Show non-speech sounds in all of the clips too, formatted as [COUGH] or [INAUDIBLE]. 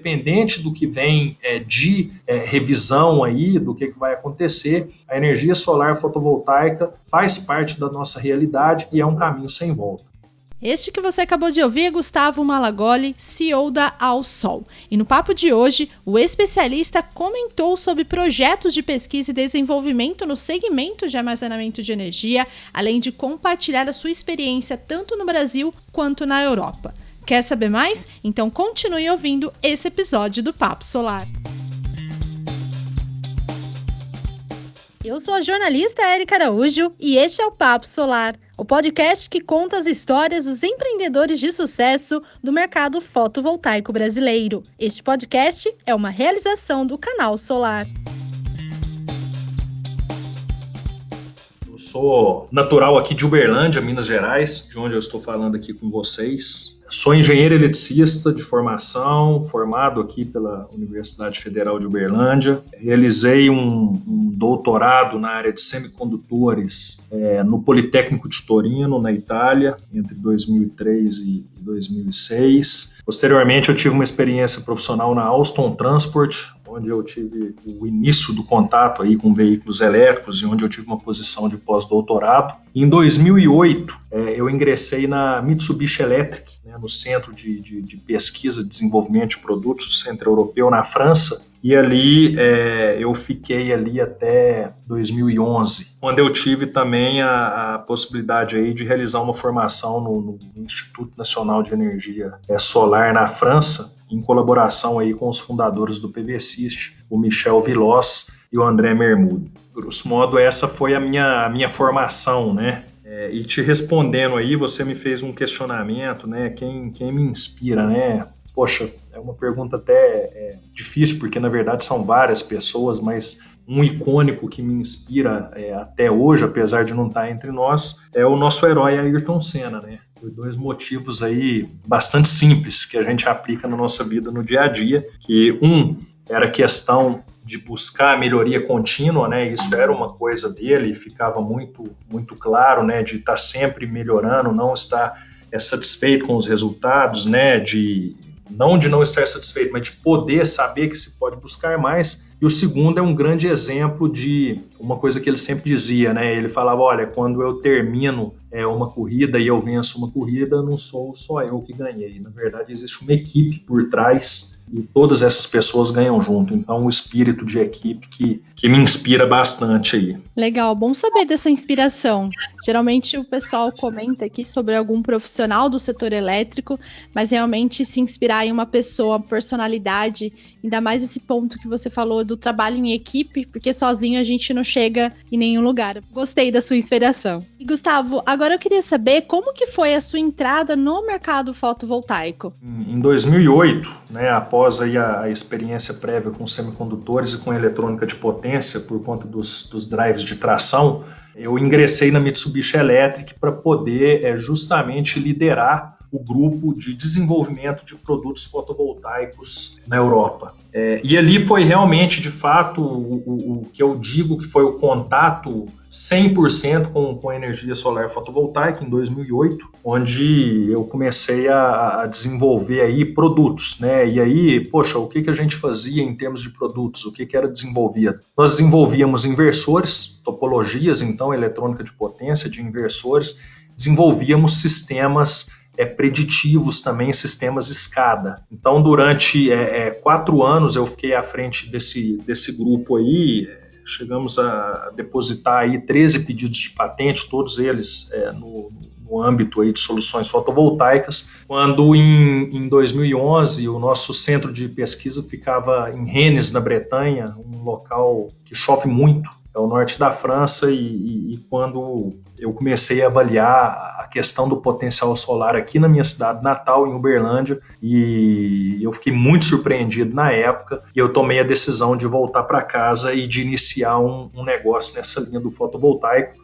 independente do que vem é, de é, revisão aí, do que, que vai acontecer, a energia solar fotovoltaica faz parte da nossa realidade e é um caminho sem volta. Este que você acabou de ouvir é Gustavo Malagoli, CEO da Ao Sol. E no papo de hoje, o especialista comentou sobre projetos de pesquisa e desenvolvimento no segmento de armazenamento de energia, além de compartilhar a sua experiência tanto no Brasil quanto na Europa. Quer saber mais? Então continue ouvindo esse episódio do Papo Solar. Eu sou a jornalista Érica Araújo e este é o Papo Solar, o podcast que conta as histórias dos empreendedores de sucesso do mercado fotovoltaico brasileiro. Este podcast é uma realização do canal Solar. Sou natural aqui de Uberlândia, Minas Gerais, de onde eu estou falando aqui com vocês. Sou engenheiro eletricista de formação, formado aqui pela Universidade Federal de Uberlândia. Realizei um, um doutorado na área de semicondutores é, no Politécnico de Torino, na Itália, entre 2003 e 2006. Posteriormente, eu tive uma experiência profissional na Alstom Transport, onde eu tive o início do contato aí com veículos elétricos e onde eu tive uma posição de pós-doutorado. Em 2008, é, eu ingressei na Mitsubishi Electric, né, no Centro de, de, de, Pesquisa e Desenvolvimento de Produtos, Centro Europeu, na França, e ali é, eu fiquei ali até 2011, quando eu tive também a, a possibilidade aí de realizar uma formação no, no Instituto Nacional de Energia é, Solar na França, em colaboração aí com os fundadores do PVSIST, o Michel Vilós e o André Mermudo. Grosso modo, essa foi a minha, a minha formação, né? É, e te respondendo aí, você me fez um questionamento, né? Quem, quem me inspira, né? Poxa, é uma pergunta até é, difícil, porque na verdade são várias pessoas, mas um icônico que me inspira é, até hoje, apesar de não estar entre nós, é o nosso herói Ayrton Senna, né? por dois motivos aí bastante simples que a gente aplica na nossa vida no dia a dia, que um era questão de buscar melhoria contínua, né? Isso era uma coisa dele, ficava muito muito claro, né, de estar sempre melhorando, não estar é, satisfeito com os resultados, né, de não de não estar satisfeito, mas de poder saber que se pode buscar mais. E o segundo é um grande exemplo de uma coisa que ele sempre dizia, né? Ele falava: olha, quando eu termino é, uma corrida e eu venço uma corrida, não sou só eu que ganhei. Na verdade, existe uma equipe por trás e todas essas pessoas ganham junto. Então, o espírito de equipe que, que me inspira bastante aí. Legal, bom saber dessa inspiração. Geralmente o pessoal comenta aqui sobre algum profissional do setor elétrico, mas realmente se inspirar em uma pessoa, personalidade, ainda mais esse ponto que você falou do trabalho em equipe, porque sozinho a gente não chega em nenhum lugar. Gostei da sua inspiração. E Gustavo, agora eu queria saber como que foi a sua entrada no mercado fotovoltaico. Em 2008, né, após aí a, a experiência prévia com semicondutores e com eletrônica de potência por conta dos, dos drives de tração, eu ingressei na Mitsubishi Electric para poder é, justamente liderar o grupo de desenvolvimento de produtos fotovoltaicos na Europa. É, e ali foi realmente, de fato, o, o, o, que eu digo que foi o contato 100% com, com energia solar fotovoltaica em 2008, onde eu comecei a, a, desenvolver aí produtos, né? E aí, poxa, o que, que a gente fazia em termos de produtos? O que, que era desenvolvido? Nós desenvolvíamos inversores, topologias, então, eletrônica de potência de inversores, desenvolvíamos sistemas é, preditivos também, sistemas escada. Então, durante é, é, quatro anos eu fiquei à frente desse, desse grupo aí, chegamos a depositar aí 13 pedidos de patente, todos eles é, no, âmbito aí de soluções fotovoltaicas, quando em, em 2011 o nosso centro de pesquisa ficava em Rennes, na Bretanha, um local que chove muito, é o norte da França, e, e, e quando eu comecei a avaliar a questão do potencial solar aqui na minha cidade natal, em Uberlândia, e eu fiquei muito surpreendido na época, e eu tomei a decisão de voltar para casa e de iniciar um, um negócio nessa linha do fotovoltaico,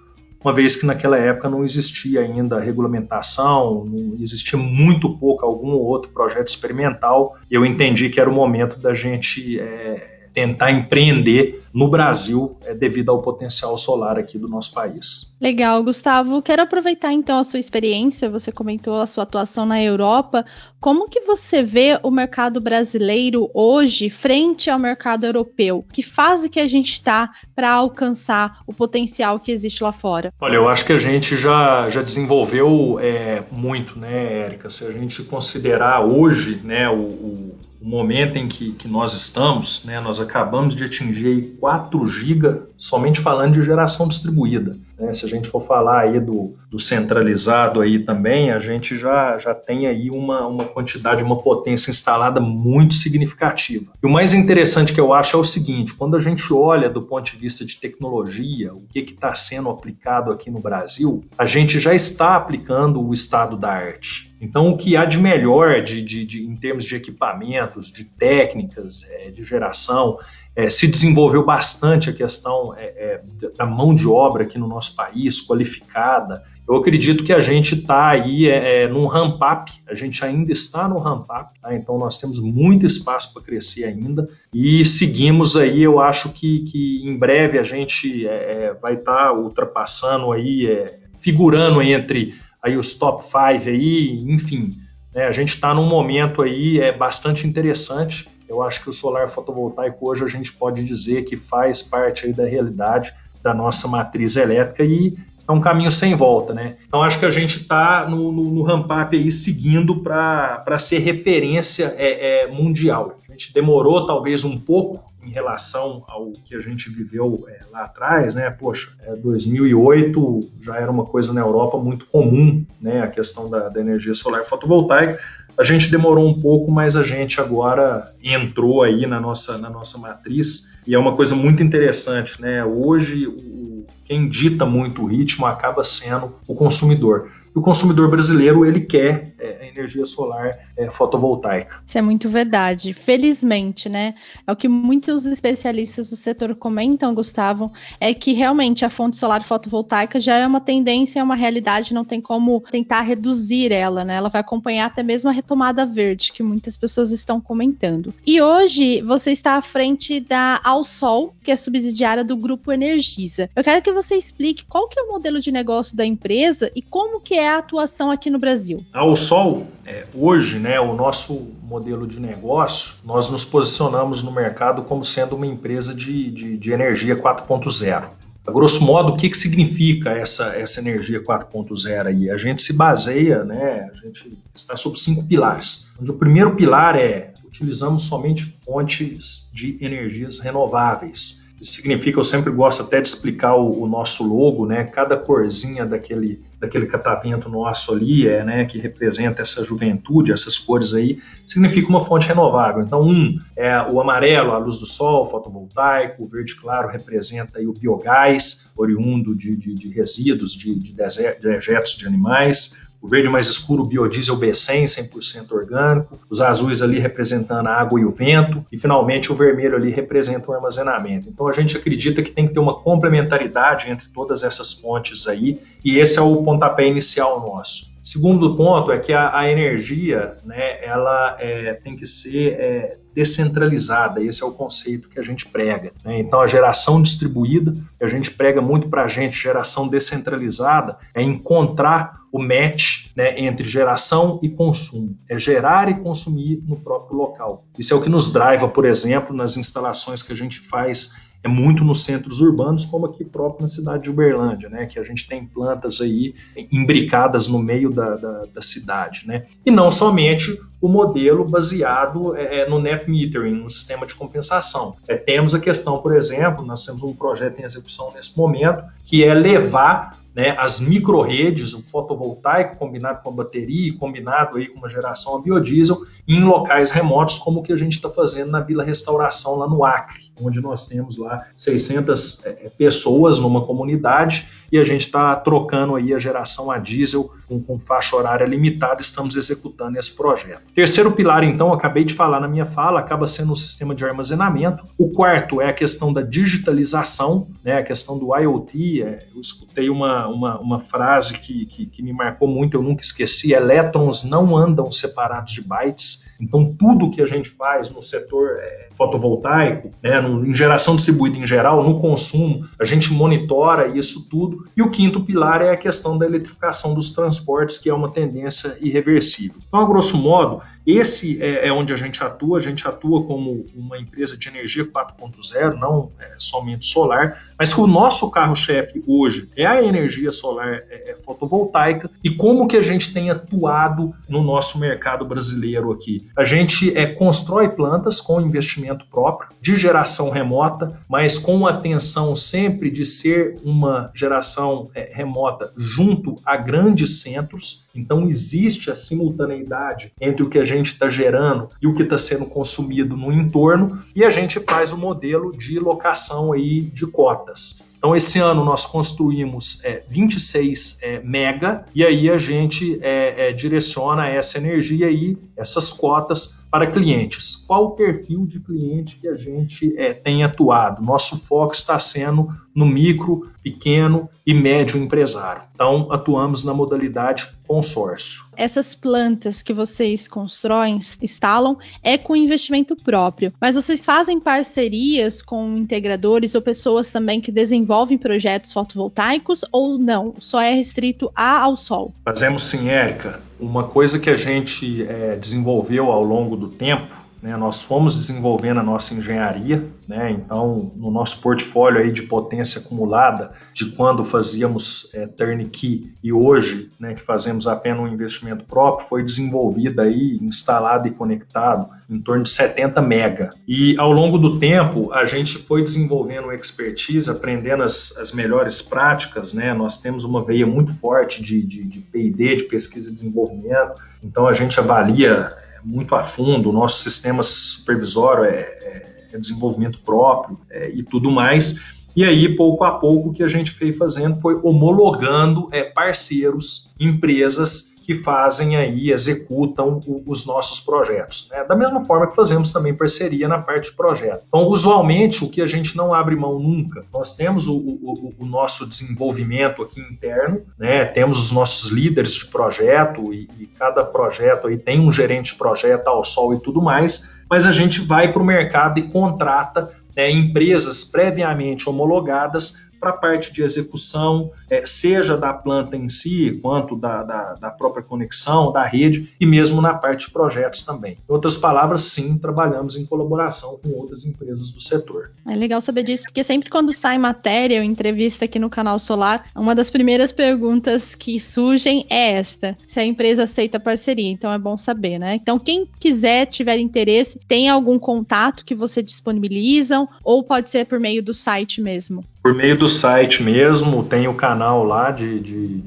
uma vez que naquela época não existia ainda regulamentação, não existia muito pouco algum ou outro projeto experimental, e eu entendi que era o momento da gente é, tentar empreender no Brasil é, devido ao potencial solar aqui do nosso país. Legal, Gustavo. Quero aproveitar então a sua experiência. Você comentou a sua atuação na Europa. Como que você vê o mercado brasileiro hoje frente ao mercado europeu? Que fase que a gente está para alcançar o potencial que existe lá fora? Olha, eu acho que a gente já, já desenvolveu é, muito, né, Érica? Se a gente considerar hoje né, o, o o momento em que, que nós estamos, né, nós acabamos de atingir 4 GB somente falando de geração distribuída. Né? Se a gente for falar aí do, do, centralizado aí também, a gente já, já tem aí uma, uma quantidade, uma potência instalada muito significativa. E o mais interessante que eu acho é o seguinte, quando a gente olha do ponto de vista de tecnologia, o que está sendo aplicado aqui no Brasil, a gente já está aplicando o estado da arte. Então, o que há de melhor de, de, de em termos de equipamentos, de técnicas, é, de geração, é, se desenvolveu bastante a questão é, é, da mão de obra aqui no nosso país, qualificada. Eu acredito que a gente está aí é, é, num ramp-up, a gente ainda está no ramp-up, tá? então nós temos muito espaço para crescer ainda e seguimos aí, eu acho que, que em breve a gente é, vai estar tá ultrapassando aí, figurando entre aí os top 5 aí, enfim, né, a gente está num momento aí é bastante interessante eu acho que o solar fotovoltaico hoje a gente pode dizer que faz parte aí da realidade da nossa matriz elétrica e é um caminho sem volta, né? Então acho que a gente está no, no, no ramp-up aí seguindo para ser referência é, é, mundial. A gente demorou talvez um pouco em relação ao que a gente viveu é, lá atrás, né? Poxa, é, 2008 já era uma coisa na Europa muito comum, né? A questão da, da energia solar fotovoltaica. A gente demorou um pouco, mas a gente agora entrou aí na nossa, na nossa matriz e é uma coisa muito interessante, né? Hoje, o, quem dita muito o ritmo acaba sendo o consumidor o consumidor brasileiro ele quer é, energia solar é, fotovoltaica. Isso é muito verdade. Felizmente, né? É o que muitos especialistas do setor comentam, Gustavo, é que realmente a fonte solar fotovoltaica já é uma tendência, é uma realidade, não tem como tentar reduzir ela, né? Ela vai acompanhar até mesmo a retomada verde, que muitas pessoas estão comentando. E hoje você está à frente da Alsol, que é subsidiária do Grupo Energisa. Eu quero que você explique qual que é o modelo de negócio da empresa e como que é é a atuação aqui no Brasil? Ao Sol, é, hoje, né, o nosso modelo de negócio, nós nos posicionamos no mercado como sendo uma empresa de, de, de energia 4.0. A grosso modo, o que, que significa essa, essa energia 4.0 aí? A gente se baseia, né, a gente está sobre cinco pilares. Onde o primeiro pilar é utilizamos somente fontes de energias renováveis. Isso significa, eu sempre gosto até de explicar o, o, nosso logo, né? Cada corzinha daquele, daquele catavento nosso ali, é, né, que representa essa juventude, essas cores aí, significa uma fonte renovável. Então, um é o amarelo, a luz do sol, fotovoltaico, o verde claro representa aí o biogás, oriundo de, de, de resíduos de, de dejetos de animais, o verde mais escuro, o biodiesel B100, 100% orgânico, os azuis ali representando a água e o vento, e finalmente o vermelho ali representa o armazenamento. Então a gente acredita que tem que ter uma complementaridade entre todas essas fontes aí, e esse é o pontapé inicial nosso. Segundo ponto é que a, a energia, né, ela é, tem que ser é, descentralizada. Esse é o conceito que a gente prega. Né? Então, a geração distribuída, que a gente prega muito para a gente, geração descentralizada, é encontrar o match né, entre geração e consumo. É gerar e consumir no próprio local. Isso é o que nos driva, por exemplo, nas instalações que a gente faz é muito nos centros urbanos, como aqui próprio na cidade de Uberlândia, né, que a gente tem plantas aí imbricadas no meio da, da, da cidade, né, e não somente o modelo baseado é, é, no net metering, no sistema de compensação. É, temos a questão, por exemplo, nós temos um projeto em execução nesse momento, que é levar né, as microredes, o fotovoltaico combinado com a bateria e combinado aí com uma geração a biodiesel em locais remotos, como o que a gente está fazendo na Vila Restauração, lá no Acre, onde nós temos lá 600 é, pessoas numa comunidade e a gente está trocando aí a geração a diesel com, com faixa horária limitada, estamos executando esse projeto. Terceiro pilar, então, acabei de falar na minha fala, acaba sendo o sistema de armazenamento. O quarto é a questão da digitalização, né, a questão do IoT. É, eu escutei uma, uma, uma frase que, que, que me marcou muito, eu nunca esqueci: elétrons não andam separados de bytes. Então, tudo que a gente faz no setor é, fotovoltaico, né, em geração distribuída em geral, no consumo, a gente monitora isso tudo. E o quinto pilar é a questão da eletrificação dos transportes, que é uma tendência irreversível. Então, a grosso modo, esse é, é, onde a gente atua. A gente atua como uma empresa de energia 4.0, não é, somente solar, mas que o nosso carro-chefe hoje é a energia solar é, é, fotovoltaica e como que a gente tem atuado no nosso mercado brasileiro aqui. A gente é, constrói plantas com investimento próprio, de geração remota, mas com atenção sempre de ser uma geração é, remota junto a grandes centros. Então existe a simultaneidade entre o que a gente gente está gerando e o que está sendo consumido no entorno, e a gente faz o modelo de locação aí de cotas. Então, esse ano nós construímos é, 26 é, mega e aí a gente é, é, direciona essa energia e essas cotas para clientes. Qual o perfil de cliente que a gente é, tem atuado? Nosso foco está sendo no micro, pequeno e médio empresário. Então, atuamos na modalidade consórcio. Essas plantas que vocês constroem, instalam, é com investimento próprio, mas vocês fazem parcerias com integradores ou pessoas também que desenvolvem projetos fotovoltaicos ou não? Só é restrito a, ao sol? Fazemos sim, Érica. Uma coisa que a gente é, desenvolveu ao longo do tempo né? Nós fomos desenvolvendo a nossa engenharia, né? então no nosso portfólio aí de potência acumulada, de quando fazíamos é, turnkey e hoje, né, que fazemos apenas um investimento próprio, foi desenvolvida aí, instalado e conectado em torno de 70 mega. E ao longo do tempo a gente foi desenvolvendo expertise, aprendendo as, as melhores práticas, né? Nós temos uma veia muito forte de, de, de P&D, de pesquisa e desenvolvimento, então a gente avalia muito a fundo, o nosso sistema supervisório é, é, é desenvolvimento próprio é, e tudo mais. E aí, pouco a pouco, o que a gente fez fazendo foi homologando é, parceiros, empresas que fazem aí, executam o, os nossos projetos. Né? Da mesma forma que fazemos também parceria na parte de projeto. Então, usualmente, o que a gente não abre mão nunca, nós temos o, o, o nosso desenvolvimento aqui interno, né? temos os nossos líderes de projeto e, e cada projeto aí tem um gerente de projeto ao sol e tudo mais, mas a gente vai para o mercado e contrata né, empresas previamente homologadas para a parte de execução, é, seja da planta em si, quanto da, da, da, própria conexão, da rede, e mesmo na parte de projetos também. Em outras palavras, sim, trabalhamos em colaboração com outras empresas do setor. É legal saber disso, porque sempre quando sai matéria ou entrevista aqui no canal Solar, uma das primeiras perguntas que surgem é esta: se a empresa aceita parceria. Então é bom saber, né? Então, quem quiser, tiver interesse, tem algum contato que você disponibilizam, ou pode ser por meio do site mesmo? Por meio do site mesmo, tem o canal lá de, de,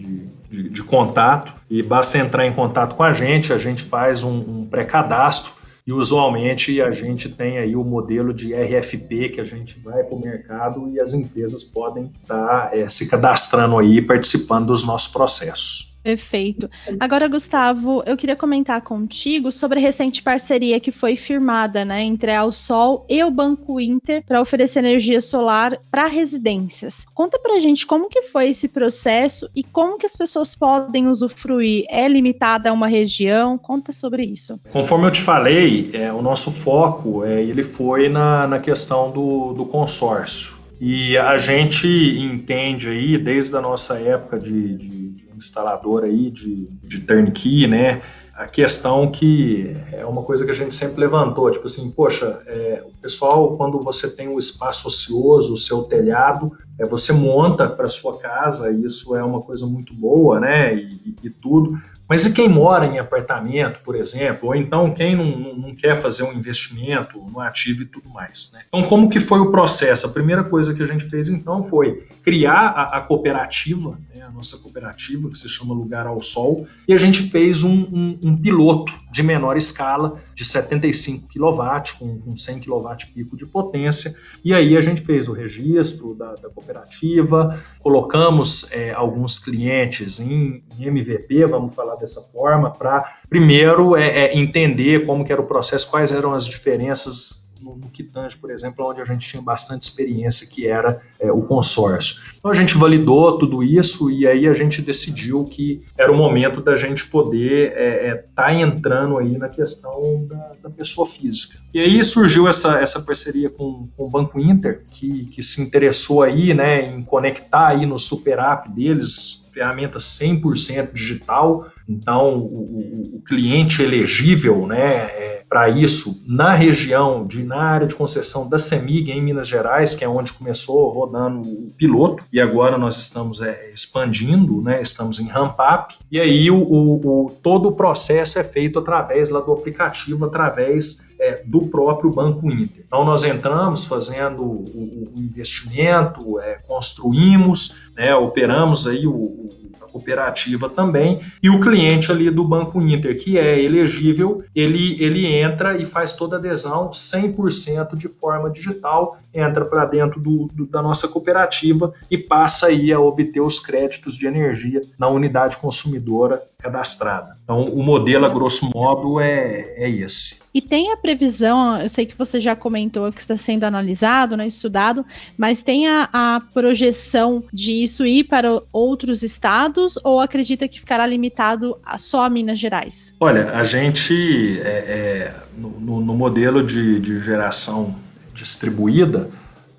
de, de contato e basta entrar em contato com a gente, a gente faz um, um pré-cadastro e usualmente a gente tem aí o modelo de RFP que a gente vai para o mercado e as empresas podem estar tá, é, se cadastrando aí, participando dos nossos processos. Perfeito. Agora, Gustavo, eu queria comentar contigo sobre a recente parceria que foi firmada né, entre a Sol e o Banco Inter para oferecer energia solar para residências. Conta pra gente como que foi esse processo e como que as pessoas podem usufruir. É limitada a uma região? Conta sobre isso. Conforme eu te falei, é, o nosso foco é, ele foi na, na questão do, do consórcio. E a gente entende aí, desde a nossa época de, de instalador aí, de, de turnkey, né, a questão que é uma coisa que a gente sempre levantou, tipo assim, poxa, é, o pessoal, quando você tem um espaço ocioso, o seu telhado, é, você monta para sua casa, e isso é uma coisa muito boa, né, e, e tudo, mas e quem mora em apartamento, por exemplo, ou então quem não, não, quer fazer um investimento no ativo e tudo mais? Né? Então, como que foi o processo? A primeira coisa que a gente fez então foi criar a, a cooperativa, né, a nossa cooperativa, que se chama Lugar ao Sol, e a gente fez um, um, um piloto de menor escala, de 75 kW, com, com 100 kW pico de potência. E aí a gente fez o registro da, da cooperativa, colocamos é, alguns clientes em, em, MVP, vamos falar dessa forma, para primeiro é, é, entender como que era o processo, quais eram as diferenças no, no Quitange, por exemplo, onde a gente tinha bastante experiência, que era é, o consórcio. Então a gente validou tudo isso e aí a gente decidiu que era o momento da gente poder estar é, é, tá entrando aí na questão da, da, pessoa física. E aí surgiu essa, essa parceria com, com o Banco Inter, que, que se interessou aí né, em conectar aí no super app deles ferramenta 100% digital, então o, o, cliente elegível né, é, para isso na região, de, na área de concessão da CEMIG em Minas Gerais, que é onde começou rodando o piloto, e agora nós estamos é, expandindo, né, estamos em ramp-up, e aí o, o, todo o processo é feito através lá do aplicativo, através é, do próprio Banco Inter. Então nós entramos fazendo o, investimento, é, construímos, né, operamos aí o cooperativa também, e o cliente ali do Banco Inter, que é elegível, ele, ele entra e faz toda a adesão 100% de forma digital, entra para dentro do, do, da nossa cooperativa e passa aí a obter os créditos de energia na unidade consumidora cadastrada. Então, o modelo, a grosso modo, é, é esse. E tem a previsão, eu sei que você já comentou que está sendo analisado, né, estudado, mas tem a, a projeção de isso ir para outros estados ou acredita que ficará limitado a só a Minas Gerais? Olha, a gente, é, é, no, no, modelo de, de geração distribuída,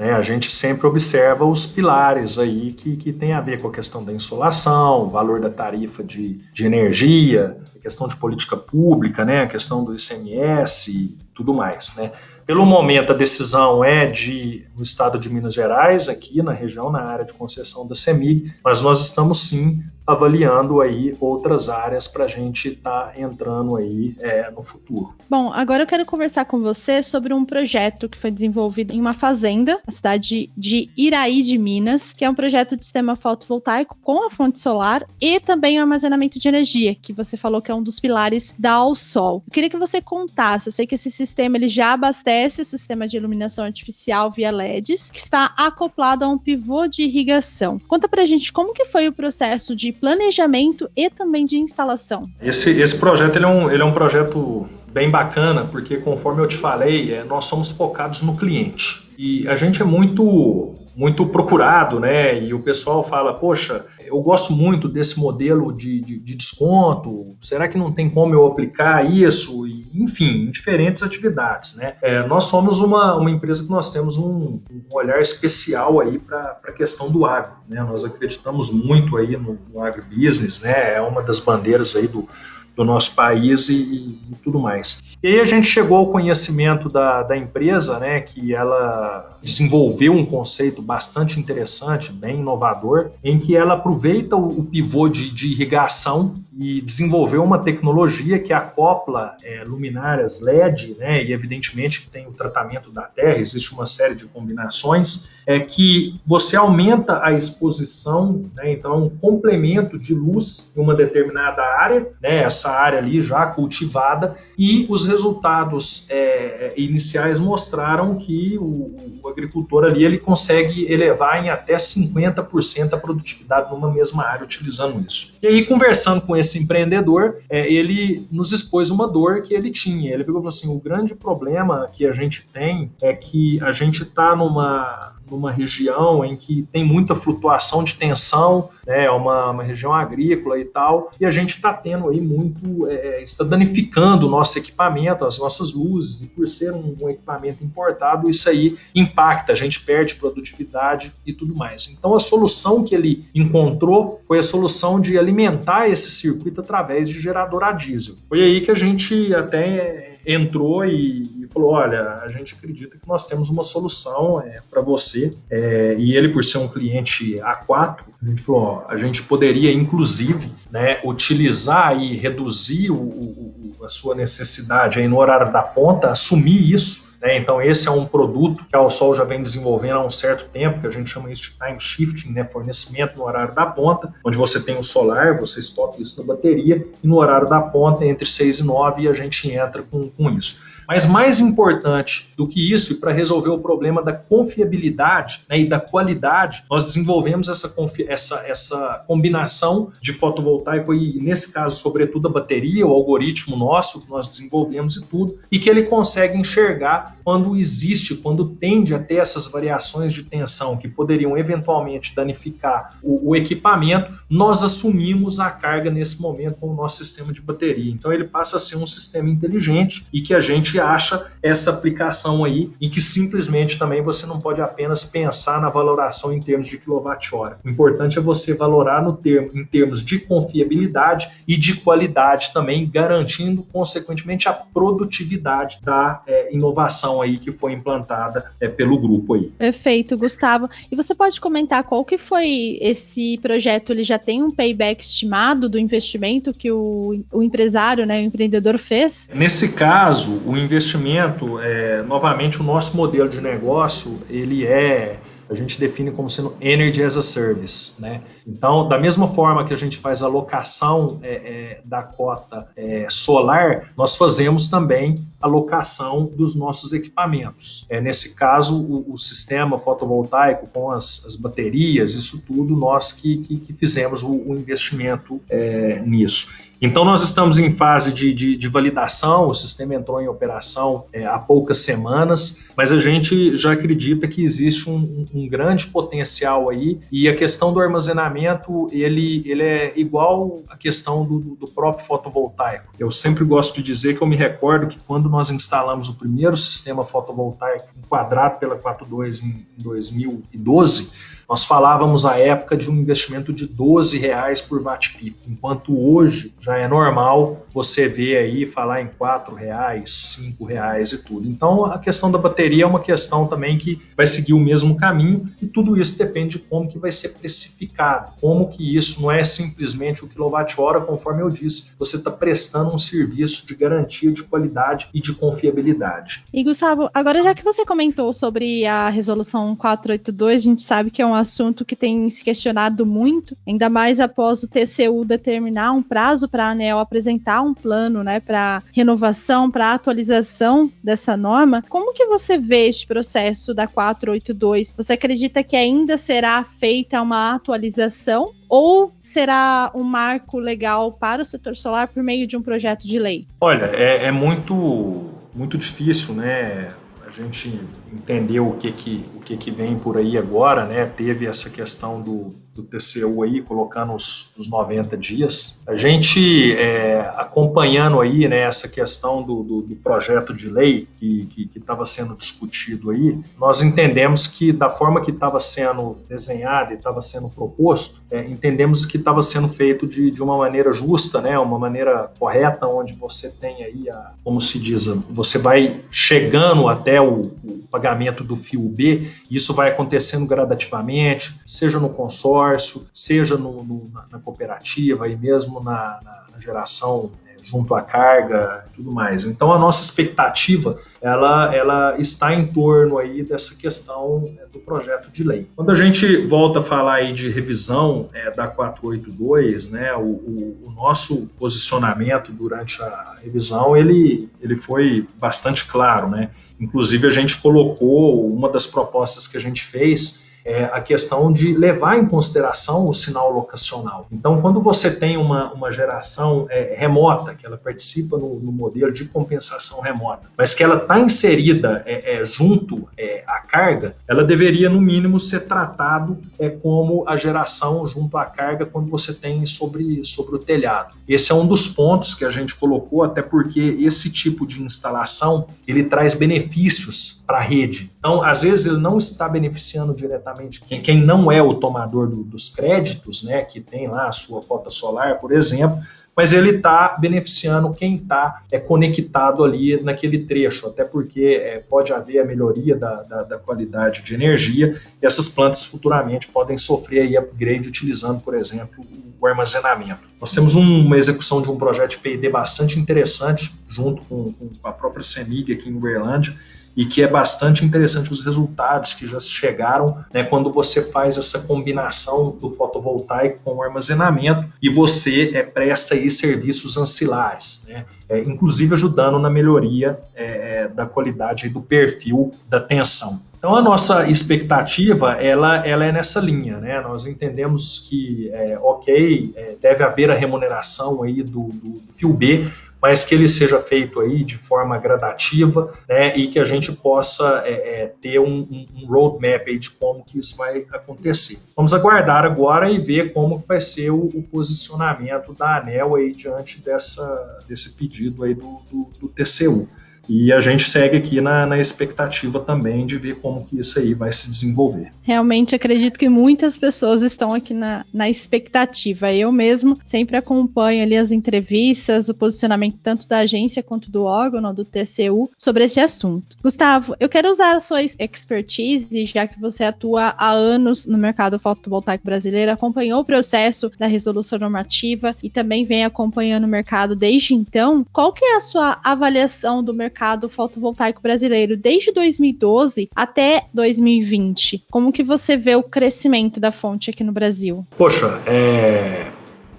né, a gente sempre observa os pilares aí que, que tem a ver com a questão da insolação, valor da tarifa de, de energia, questão de política pública, né, a questão do ICMS e tudo mais. Né. Pelo momento, a decisão é de no estado de Minas Gerais, aqui na região, na área de concessão da CEMIG, mas nós estamos sim avaliando aí outras áreas para a gente estar tá entrando aí é, no futuro. Bom, agora eu quero conversar com você sobre um projeto que foi desenvolvido em uma fazenda, na cidade de Iraí de Minas, que é um projeto de sistema fotovoltaico com a fonte solar e também o armazenamento de energia, que você falou que é um dos pilares da Ao Sol. Eu queria que você contasse, eu sei que esse sistema ele já abastece o sistema de iluminação artificial via LEDs, que está acoplado a um pivô de irrigação. Conta pra gente como que foi o processo de planejamento e também de instalação. Esse, esse projeto ele é, um, ele é um projeto bem bacana, porque conforme eu te falei, é, nós somos focados no cliente. E a gente é muito muito procurado, né? E o pessoal fala, poxa, eu gosto muito desse modelo de, de, de desconto. Será que não tem como eu aplicar isso? E, enfim, em diferentes atividades, né? É, nós somos uma, uma empresa que nós temos um, um olhar especial aí para a questão do agro, né? Nós acreditamos muito aí no, no agribusiness, né? É uma das bandeiras aí do do nosso país e, e, tudo mais. E aí a gente chegou ao conhecimento da, da empresa, né, que ela desenvolveu um conceito bastante interessante, bem inovador, em que ela aproveita o, o pivô de, de, irrigação e desenvolveu uma tecnologia que acopla é, luminárias LED, né, e evidentemente que tem o tratamento da terra, existe uma série de combinações, é que você aumenta a exposição, né, então é um complemento de luz em uma determinada área, né, essa área ali já cultivada, e os resultados é, iniciais mostraram que o, o, agricultor ali ele consegue elevar em até 50% a produtividade numa mesma área utilizando isso. E aí, conversando com esse empreendedor, é, ele nos expôs uma dor que ele tinha. Ele falou assim: o grande problema que a gente tem é que a gente está numa numa região em que tem muita flutuação de tensão, né, é uma, uma região agrícola e tal, e a gente está tendo aí muito, é, é, está danificando o nosso equipamento, as nossas luzes, e por ser um, um, equipamento importado, isso aí impacta, a gente perde produtividade e tudo mais. Então a solução que ele encontrou foi a solução de alimentar esse circuito através de gerador a diesel. Foi aí que a gente até entrou e, e, falou: olha, a gente acredita que nós temos uma solução é, para você. É, e ele, por ser um cliente A4, a gente falou: ó, a gente poderia, inclusive, né, utilizar e reduzir o, o, a sua necessidade aí no horário da ponta, assumir isso Né? Então, esse é um produto que a Alsol já vem desenvolvendo há um certo tempo, que a gente chama isso de time shifting, né? fornecimento no horário da ponta, onde você tem o solar, você estoca isso na bateria, e no horário da ponta, entre 6 e 9, a gente entra com, com isso. Mas mais importante do que isso, e para resolver o problema da confiabilidade né, e da qualidade, nós desenvolvemos essa, essa, essa combinação de fotovoltaico e, nesse caso, sobretudo a bateria, o algoritmo nosso que nós desenvolvemos e tudo, e que ele consegue enxergar quando existe, quando tende a ter essas variações de tensão que poderiam eventualmente danificar o, o equipamento, nós assumimos a carga nesse momento com o nosso sistema de bateria. Então ele passa a ser um sistema inteligente e que a gente acha essa aplicação aí em que simplesmente também você não pode apenas pensar na valoração em termos de quilowatt-hora. O importante é você valorar no termo, em termos de confiabilidade e de qualidade também, garantindo, consequentemente, a produtividade da é, inovação aí que foi implantada é, pelo grupo aí. Perfeito, Gustavo. E você pode comentar qual que foi esse projeto? Ele já tem um payback estimado do investimento que o, o empresário, né, o empreendedor fez? Nesse caso, o investimento, é, novamente, o nosso modelo de negócio, ele é a gente define como sendo Energy as a Service. Né? Então, da mesma forma que a gente faz a locação é, é, da cota é, solar, nós fazemos também a locação dos nossos equipamentos. É, nesse caso, o, o sistema fotovoltaico com as, as, baterias, isso tudo, nós que, que, que fizemos o, o investimento é, nisso. Então, nós estamos em fase de, de, de validação, o sistema entrou em operação é, há poucas semanas, mas a gente já acredita que existe um, um, grande potencial aí e a questão do armazenamento, ele, ele é igual à questão do, do próprio fotovoltaico. Eu sempre gosto de dizer que eu me recordo que quando nós instalamos o primeiro sistema fotovoltaico enquadrado pela 42 em 2012, nós falávamos à época de um investimento de 12 reais por watt-pico, enquanto hoje já é normal você ver aí falar em 4 reais, 5 reais e tudo. Então a questão da bateria é uma questão também que vai seguir o mesmo caminho e tudo isso depende de como que vai ser precificado, como que isso não é simplesmente o quilowatt-hora, conforme eu disse, você está prestando um serviço de garantia de qualidade e de confiabilidade. E Gustavo, agora já que você comentou sobre a resolução 482, a gente sabe que é um assunto que tem se questionado muito, ainda mais após o TCU determinar um prazo para a ANEL apresentar um plano né, para renovação, para atualização dessa norma. Como que você vê este processo da 482? Você acredita que ainda será feita uma atualização ou será um marco legal para o setor solar por meio de um projeto de lei? Olha, é, é muito muito difícil, né? A gente entender o que que, o que que vem por aí agora, né? Teve essa questão do, do TCU aí, colocando os, os 90 dias. A gente, é, acompanhando aí, né, essa questão do, do, do projeto de lei que estava sendo discutido aí, nós entendemos que, da forma que estava sendo desenhado e estava sendo proposto, é, entendemos que estava sendo feito de, de uma maneira justa, né, uma maneira correta, onde você tem aí, a, como se diz, você vai chegando até o, o pagamento do fio B, isso vai acontecendo gradativamente, seja no consórcio, seja no, no, na, na, cooperativa e mesmo na, na, na geração é, junto à carga e tudo mais. Então a nossa expectativa ela, ela está em torno aí dessa questão é, do projeto de lei. Quando a gente volta a falar aí de revisão é, da 482, né, o, o, o, nosso posicionamento durante a revisão ele, ele foi bastante claro, né? Inclusive, a gente colocou uma das propostas que a gente fez é a questão de levar em consideração o sinal locacional. Então, quando você tem uma, uma geração é, remota, que ela participa no, no, modelo de compensação remota, mas que ela está inserida é, é, junto é, à carga, ela deveria, no mínimo, ser tratado é, como a geração junto à carga quando você tem sobre, sobre o telhado. Esse é um dos pontos que a gente colocou, até porque esse tipo de instalação ele traz benefícios para a rede. Então, às vezes, ele não está beneficiando diretamente quem, quem não é o tomador do, dos créditos, né, que tem lá a sua cota solar, por exemplo, mas ele está beneficiando quem está é, conectado ali naquele trecho, até porque é, pode haver a melhoria da, da, da, qualidade de energia e essas plantas futuramente podem sofrer aí upgrade utilizando, por exemplo, o armazenamento. Nós temos um, uma execução de um projeto P&D bastante interessante junto com, com a própria CEMIG aqui em Uberlândia, e que é bastante interessante os resultados que já chegaram né, quando você faz essa combinação do fotovoltaico com o armazenamento e você é, presta aí serviços ancilares, né, é, inclusive ajudando na melhoria é, é da qualidade do perfil da tensão. Então a nossa expectativa ela, ela é nessa linha, né? Nós entendemos que é, ok é, deve haver a remuneração aí do, do, do fio B, mas que ele seja feito aí de forma gradativa, né? E que a gente possa é, é, ter um, um, roadmap aí de como que isso vai acontecer. Vamos aguardar agora e ver como vai ser o, o posicionamento da ANEL aí diante dessa, desse pedido aí do, do, do TCU. E a gente segue aqui na, na, expectativa também de ver como que isso aí vai se desenvolver. Realmente acredito que muitas pessoas estão aqui na, na expectativa. Eu mesmo sempre acompanho ali as entrevistas, o posicionamento tanto da agência quanto do órgão, do TCU, sobre esse assunto. Gustavo, eu quero usar a sua expertise, já que você atua há anos no mercado fotovoltaico brasileiro, acompanhou o processo da resolução normativa e também vem acompanhando o mercado desde então. Qual que é a sua avaliação do mercado mercado fotovoltaico brasileiro desde 2012 até 2020. Como que você vê o crescimento da fonte aqui no Brasil? Poxa, é...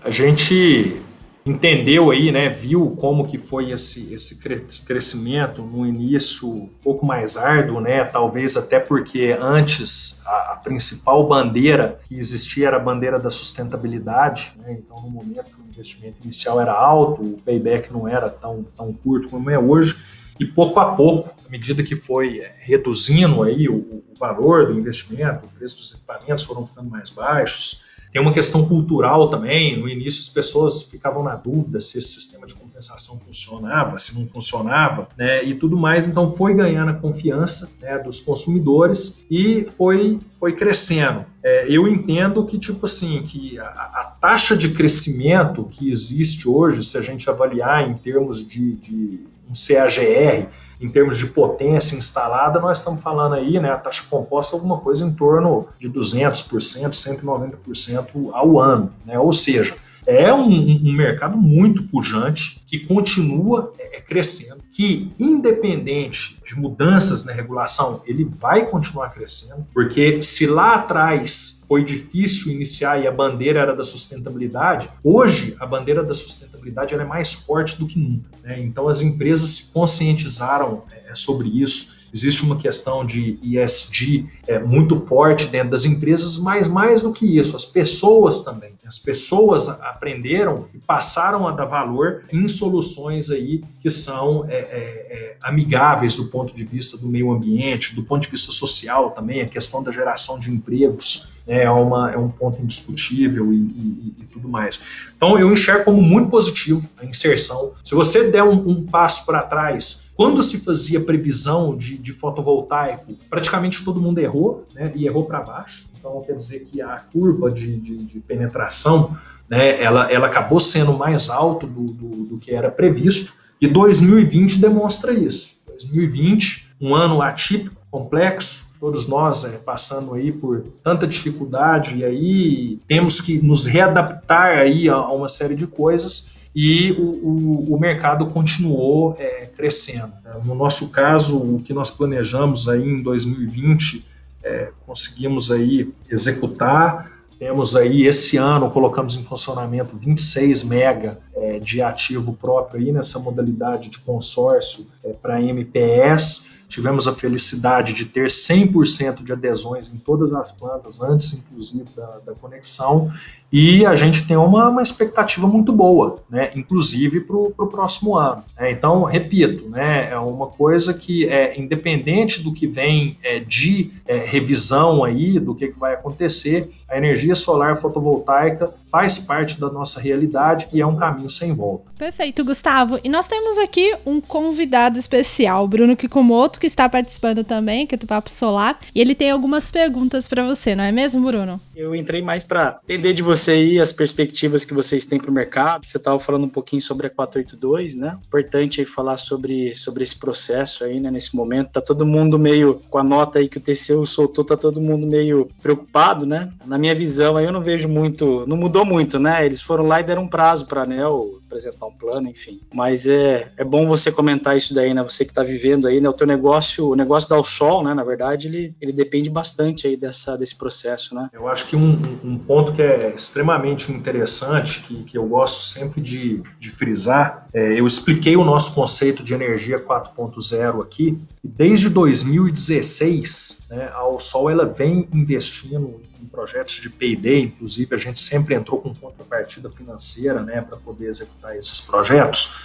a gente entendeu aí, né, viu como que foi esse, esse crescimento no início um pouco mais árduo, né, talvez até porque antes a, a principal bandeira que existia era a bandeira da sustentabilidade, né, então no momento o investimento inicial era alto, o payback não era tão, tão curto como é hoje, e pouco a pouco, à medida que foi é, reduzindo aí o, o valor do investimento, o preço dos equipamentos foram ficando mais baixos. Tem uma questão cultural também. No início, as pessoas ficavam na dúvida se esse sistema de compensação funcionava, se não funcionava, né, e tudo mais. Então, foi ganhando a confiança né, dos consumidores e foi, foi crescendo. É, eu entendo que, tipo assim, que a, a, taxa de crescimento que existe hoje, se a gente avaliar em termos de, de um CAGR, em termos de potência instalada, nós estamos falando aí, né, a taxa composta alguma coisa em torno de 200%, 190% ao ano, né? Ou seja, é um, um, mercado muito pujante que continua é, é, crescendo, que independente de mudanças na regulação, ele vai continuar crescendo, porque se lá atrás foi difícil iniciar e a bandeira era da sustentabilidade, hoje a bandeira da sustentabilidade é mais forte do que nunca. Né? Então as empresas se conscientizaram é, sobre isso Existe uma questão de ESG é, muito forte dentro das empresas, mas mais do que isso, as pessoas também. As pessoas aprenderam e passaram a dar valor em soluções aí que são é, é, é, amigáveis do ponto de vista do meio ambiente, do ponto de vista social também, a questão da geração de empregos é, uma, é um ponto indiscutível e, e, e, tudo mais. Então eu enxergo como muito positivo a inserção. Se você der um, um passo para trás quando se fazia previsão de, de fotovoltaico, praticamente todo mundo errou, né, e errou para baixo. Então, quer dizer que a curva de, de, de penetração, né, ela, ela acabou sendo mais alta do, do, do que era previsto, e 2020 demonstra isso. 2020, um ano atípico, complexo, todos nós é, passando aí por tanta dificuldade e aí temos que nos readaptar aí a, a uma série de coisas e o, o, o mercado continuou é, crescendo. No nosso caso, o que nós planejamos aí em 2020, é, conseguimos aí executar. Temos aí esse ano colocamos em funcionamento 26 mega é, de ativo próprio aí nessa modalidade de consórcio é, para MPS. Tivemos a felicidade de ter 100% de adesões em todas as plantas, antes inclusive da, da conexão, e a gente tem uma, uma expectativa muito boa, né, inclusive para o próximo ano. Né? Então, repito, né, é uma coisa que é independente do que vem é, de é, revisão aí, do que, que vai acontecer, a energia solar fotovoltaica faz parte da nossa realidade e é um caminho sem volta. Perfeito, Gustavo. E nós temos aqui um convidado especial, Bruno Kikumoto, que está participando também, que é do Papo Solar, e ele tem algumas perguntas para você, não é mesmo, Bruno? Eu entrei mais para entender de você você aí as perspectivas que vocês têm para o mercado. Você estava falando um pouquinho sobre a 482, né? Importante aí falar sobre, sobre esse processo aí, né? Nesse momento, tá todo mundo meio com a nota aí que o TCU soltou, tá todo mundo meio preocupado, né? Na minha visão, aí eu não vejo muito, não mudou muito, né? Eles foram lá e deram um prazo para a ANEL apresentar um plano, enfim. Mas é, é bom você comentar isso daí, né? Você que está vivendo aí, né? O teu negócio, o negócio da Sol, né? Na verdade, ele, ele depende bastante aí dessa, desse processo, né? Eu acho que um, um ponto que é extremamente interessante, que, que eu gosto sempre de, de frisar, é, eu expliquei o nosso conceito de energia 4.0 aqui, e desde 2016, né, a Sol ela vem investindo em projetos de P&D, inclusive a gente sempre entrou com contrapartida financeira, né, para poder executar esses projetos,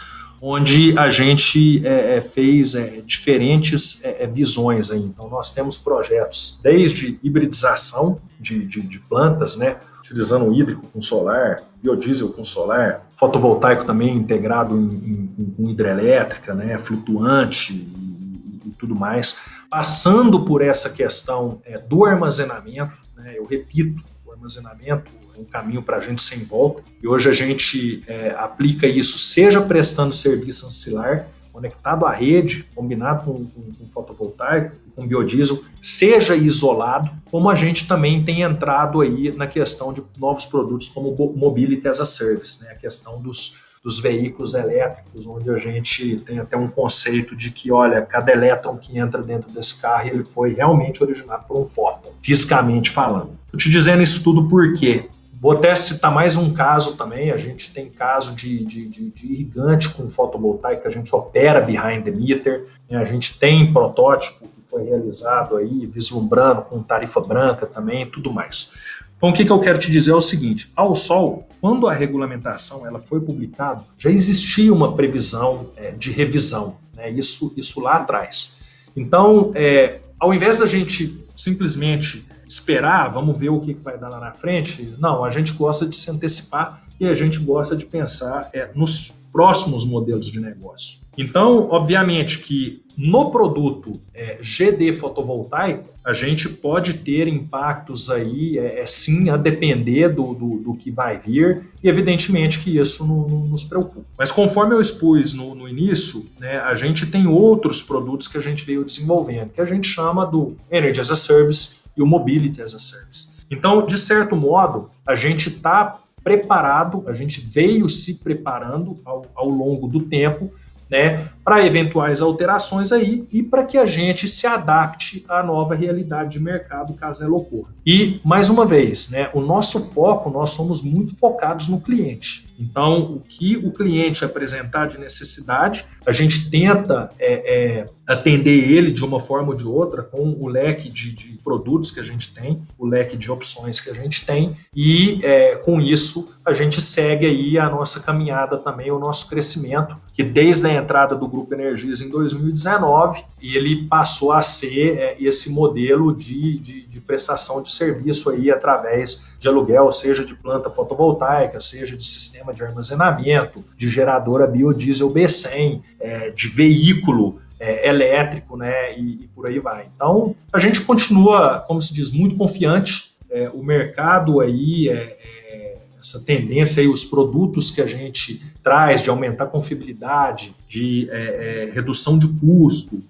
onde a gente é, é fez é, diferentes é, é, visões aí. Então nós temos projetos desde hibridização de, de, de plantas, né, utilizando hídrico com solar, biodiesel com solar, fotovoltaico também integrado em, em, em hidrelétrica, né, flutuante e, e, tudo mais, passando por essa questão é, do armazenamento, né, eu repito, o armazenamento é um caminho para a gente sem volta, e hoje a gente é, aplica isso, seja prestando serviço ancilar, conectado à rede, combinado com, com, com fotovoltaico, com biodiesel, seja isolado, como a gente também tem entrado aí na questão de novos produtos como Mobility as a Service, né? a questão dos, dos veículos elétricos, onde a gente tem até um conceito de que, olha, cada elétron que entra dentro desse carro, ele foi realmente originado por um fóton, fisicamente falando. Estou te dizendo isso tudo por quê? Vou até citar mais um caso também. A gente tem caso de, de, de, de irrigante com fotovoltaico, a gente opera behind the meter. Né? A gente tem protótipo que foi realizado aí, vislumbrando com tarifa branca também tudo mais. Então, o que, que eu quero te dizer é o seguinte: ao Sol, quando a regulamentação ela foi publicada, já existia uma previsão é, de revisão, né? isso, isso lá atrás. Então, é, ao invés da gente simplesmente esperar, vamos ver o que vai dar lá na frente. Não, a gente gosta de se antecipar e a gente gosta de pensar é, nos próximos modelos de negócio. Então, obviamente que no produto é, GD fotovoltaico, a gente pode ter impactos aí, é, é sim, a depender do, do, do, que vai vir, e evidentemente que isso nos preocupa. Mas conforme eu expus no, no início, né, a gente tem outros produtos que a gente veio desenvolvendo, que a gente chama do Energy as a Service e o Mobility as a Service. Então, de certo modo, a gente está preparado, a gente veio se preparando ao, ao longo do tempo né, para eventuais alterações aí e para que a gente se adapte à nova realidade de mercado caso ela ocorra. E mais uma vez, né, o nosso foco, nós somos muito focados no cliente. Então, o que o cliente apresentar de necessidade, a gente tenta é, é, atender ele de uma forma ou de outra com o leque de, de, produtos que a gente tem, o leque de opções que a gente tem, e é, com isso a gente segue aí a nossa caminhada também, o nosso crescimento, que desde a entrada do Grupo Energias em 2019, ele passou a ser é, esse modelo de, de, de prestação de serviço aí através de aluguel, seja de planta fotovoltaica, seja de sistema de armazenamento, de geradora biodiesel B100, é, de veículo é, elétrico, né, e, e, por aí vai. Então, a gente continua, como se diz, muito confiante. É, o mercado aí, é, essa tendência aí, os produtos que a gente traz de aumentar a confiabilidade, de é, redução de custo,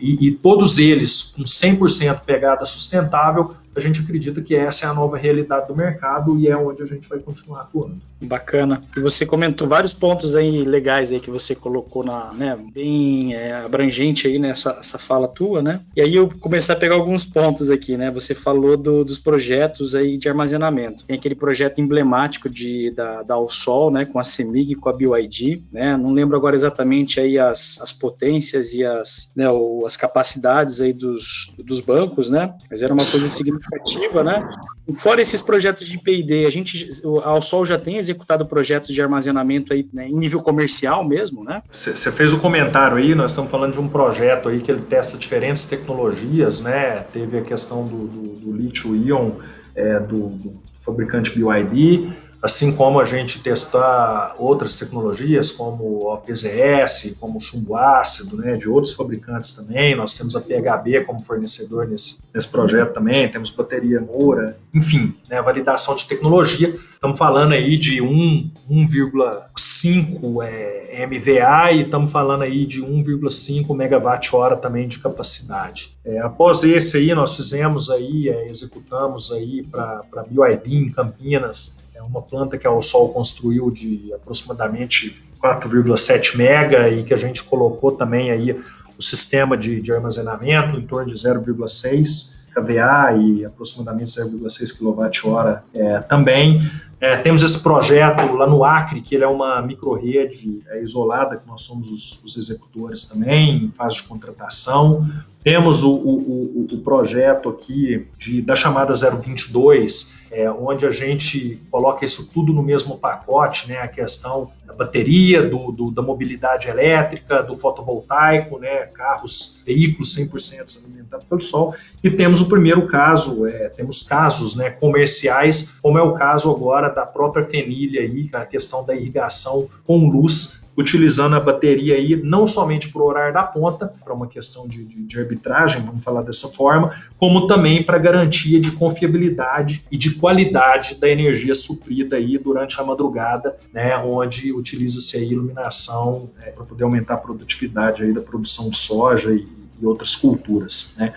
e, e todos eles com 100% pegada sustentável, a gente acredita que essa é a nova realidade do mercado e é onde a gente vai continuar atuando. Bacana. E você comentou vários pontos aí legais aí que você colocou na, né, bem é, abrangente aí nessa essa fala tua, né? E aí eu comecei a pegar alguns pontos aqui, né? Você falou do, dos projetos aí de armazenamento. Tem aquele projeto emblemático de, da, da Alsol, né? Com a CEMIG, com a BioID, né? Não lembro agora exatamente aí as, as potências e as, né, as capacidades aí dos, dos bancos, né? Mas era uma coisa significativa significativa, né? Fora esses projetos de P&D, a gente, a Alsol já tem executado projetos de armazenamento aí né, em nível comercial mesmo, né? Você fez o um comentário aí, nós estamos falando de um projeto aí que ele testa diferentes tecnologias, né? Teve a questão do, do, do lítio-íon é, do, do fabricante BioID, assim como a gente testar outras tecnologias como o PZS, como o chumbo ácido, né, de outros fabricantes também. Nós temos a PHB como fornecedor nesse, nesse projeto também, temos bateria Moura, enfim, né, validação de tecnologia. Estamos falando aí de 1,5 é, MVA e estamos falando aí de 1,5 megawatt-hora também de capacidade. É, após esse aí, nós fizemos aí, é, executamos aí para a BioID em Campinas, é uma planta que a Sol construiu de aproximadamente 4,7 mega e que a gente colocou também aí o sistema de, de armazenamento em torno de 0,6 kVA e aproximadamente 0,6 kWh é, também. É, temos esse projeto lá no Acre, que ele é uma microrede é, isolada, que nós somos os, os, executores também, em fase de contratação. Temos o, o, o projeto aqui de, da chamada 022, é, onde a gente coloca isso tudo no mesmo pacote, né, a questão da bateria, do, do, da mobilidade elétrica, do fotovoltaico, né, carros, veículos 100% alimentados pelo sol, e temos o primeiro caso, é, temos casos né, comerciais, como é o caso agora da própria Fenilha, aí, a questão da irrigação com luz, utilizando a bateria aí não somente para o horário da ponta, para uma questão de, de, de, arbitragem, vamos falar dessa forma, como também para garantia de confiabilidade e de qualidade da energia suprida aí durante a madrugada, né, onde utiliza-se a iluminação é, para poder aumentar a produtividade aí da produção de soja e, e outras culturas, né.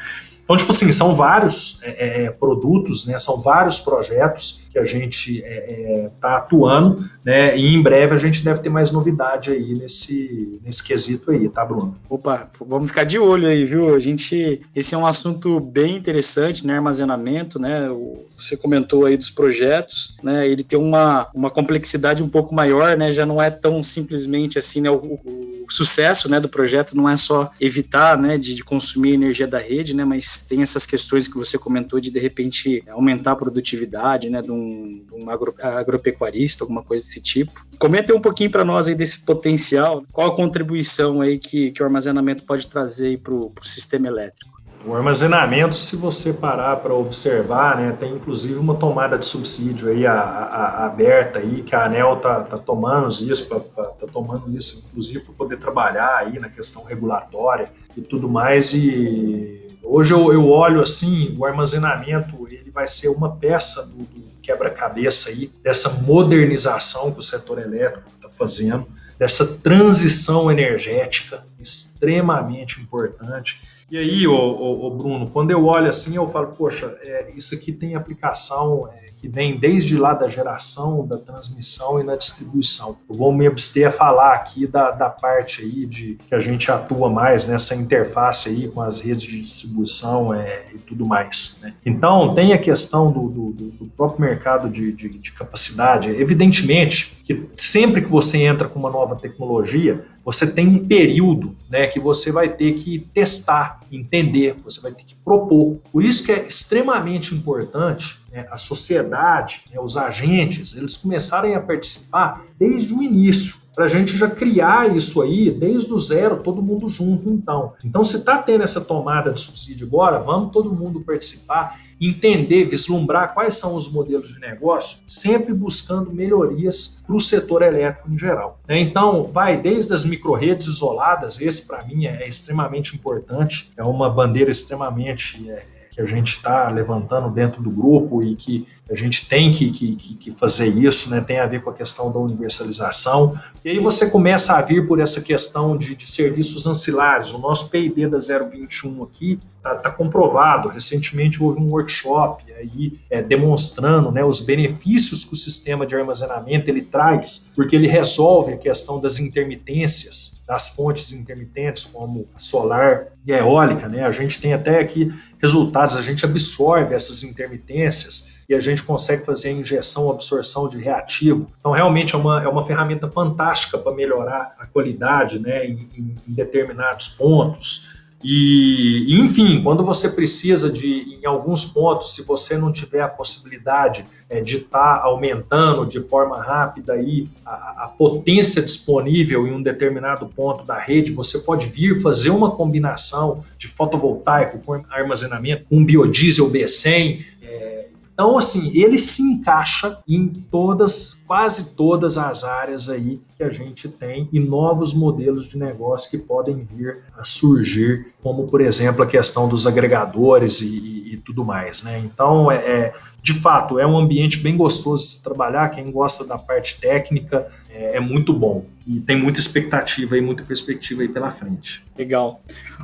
Então, tipo assim, são vários é, é, produtos, né, são vários projetos que a gente está é, é tá atuando, né, e em breve a gente deve ter mais novidade aí nesse, nesse quesito aí, tá, Bruno? Opa, vamos ficar de olho aí, viu? A gente, esse é um assunto bem interessante, né, armazenamento, né, você comentou aí dos projetos, né, ele tem uma, uma complexidade um pouco maior, né, já não é tão simplesmente assim, né, o, o, o sucesso, né, do projeto não é só evitar, né, de, de consumir energia da rede, né, mas tem essas questões que você comentou de de repente aumentar a produtividade, né, de um, um agro, agropecuarista, alguma coisa desse tipo. Comenta um pouquinho para nós aí desse potencial, qual a contribuição aí que, que o armazenamento pode trazer para o sistema elétrico. O armazenamento, se você parar para observar, né, tem inclusive uma tomada de subsídio aí a, a, a aberta aí que a ANEL tá, tá tomando isso, pra, pra, tá tomando isso inclusive para poder trabalhar aí na questão regulatória e tudo mais e Hoje eu, eu, olho assim, o armazenamento ele vai ser uma peça do, do quebra-cabeça aí dessa modernização que o setor elétrico está fazendo, dessa transição energética extremamente importante. E aí, ô, ô, ô Bruno, quando eu olho assim, eu falo, poxa, é, isso aqui tem aplicação é, que vem desde lá da geração, da transmissão e na distribuição. Eu vou me abster a falar aqui da, da parte aí de que a gente atua mais nessa interface aí com as redes de distribuição é, e tudo mais. Né? Então, tem a questão do, do, do próprio mercado de, de, de capacidade. Evidentemente que sempre que você entra com uma nova tecnologia, você tem um período né, que você vai ter que testar, entender, você vai ter que propor. Por isso que é extremamente importante né, a sociedade, né, os agentes, eles começarem a participar desde o início para a gente já criar isso aí desde o zero, todo mundo junto, então. Então, se está tendo essa tomada de subsídio agora, vamos todo mundo participar, entender, vislumbrar quais são os modelos de negócio, sempre buscando melhorias para o setor elétrico em geral. Né? Então, vai desde as micro-redes isoladas, esse para mim é, extremamente importante, é uma bandeira extremamente é, que a gente está levantando dentro do grupo e que a gente tem que, que, que, fazer isso, né? tem a ver com a questão da universalização. E aí você começa a vir por essa questão de, de serviços ancilares. O nosso PID da 021 aqui está tá comprovado. Recentemente houve um workshop aí é, demonstrando né, os benefícios que o sistema de armazenamento ele traz, porque ele resolve a questão das intermitências das fontes intermitentes, como solar e eólica. Né? A gente tem até aqui resultados, a gente absorve essas intermitências e a gente consegue fazer a injeção, absorção de reativo. Então, realmente é uma, é uma ferramenta fantástica para melhorar a qualidade né, em, em determinados pontos. E, enfim, quando você precisa de, em alguns pontos, se você não tiver a possibilidade é, de estar tá aumentando de forma rápida aí a, a, potência disponível em um determinado ponto da rede, você pode vir fazer uma combinação de fotovoltaico com armazenamento, com um biodiesel B100. É, então, assim, ele se encaixa em todas quase todas as áreas aí que a gente tem e novos modelos de negócio que podem vir a surgir, como por exemplo a questão dos agregadores e, e, e tudo mais. Né? Então, é, é, de fato, é um ambiente bem gostoso de se trabalhar. Quem gosta da parte técnica é, é muito bom e tem muita expectativa e muita perspectiva aí pela frente. Legal.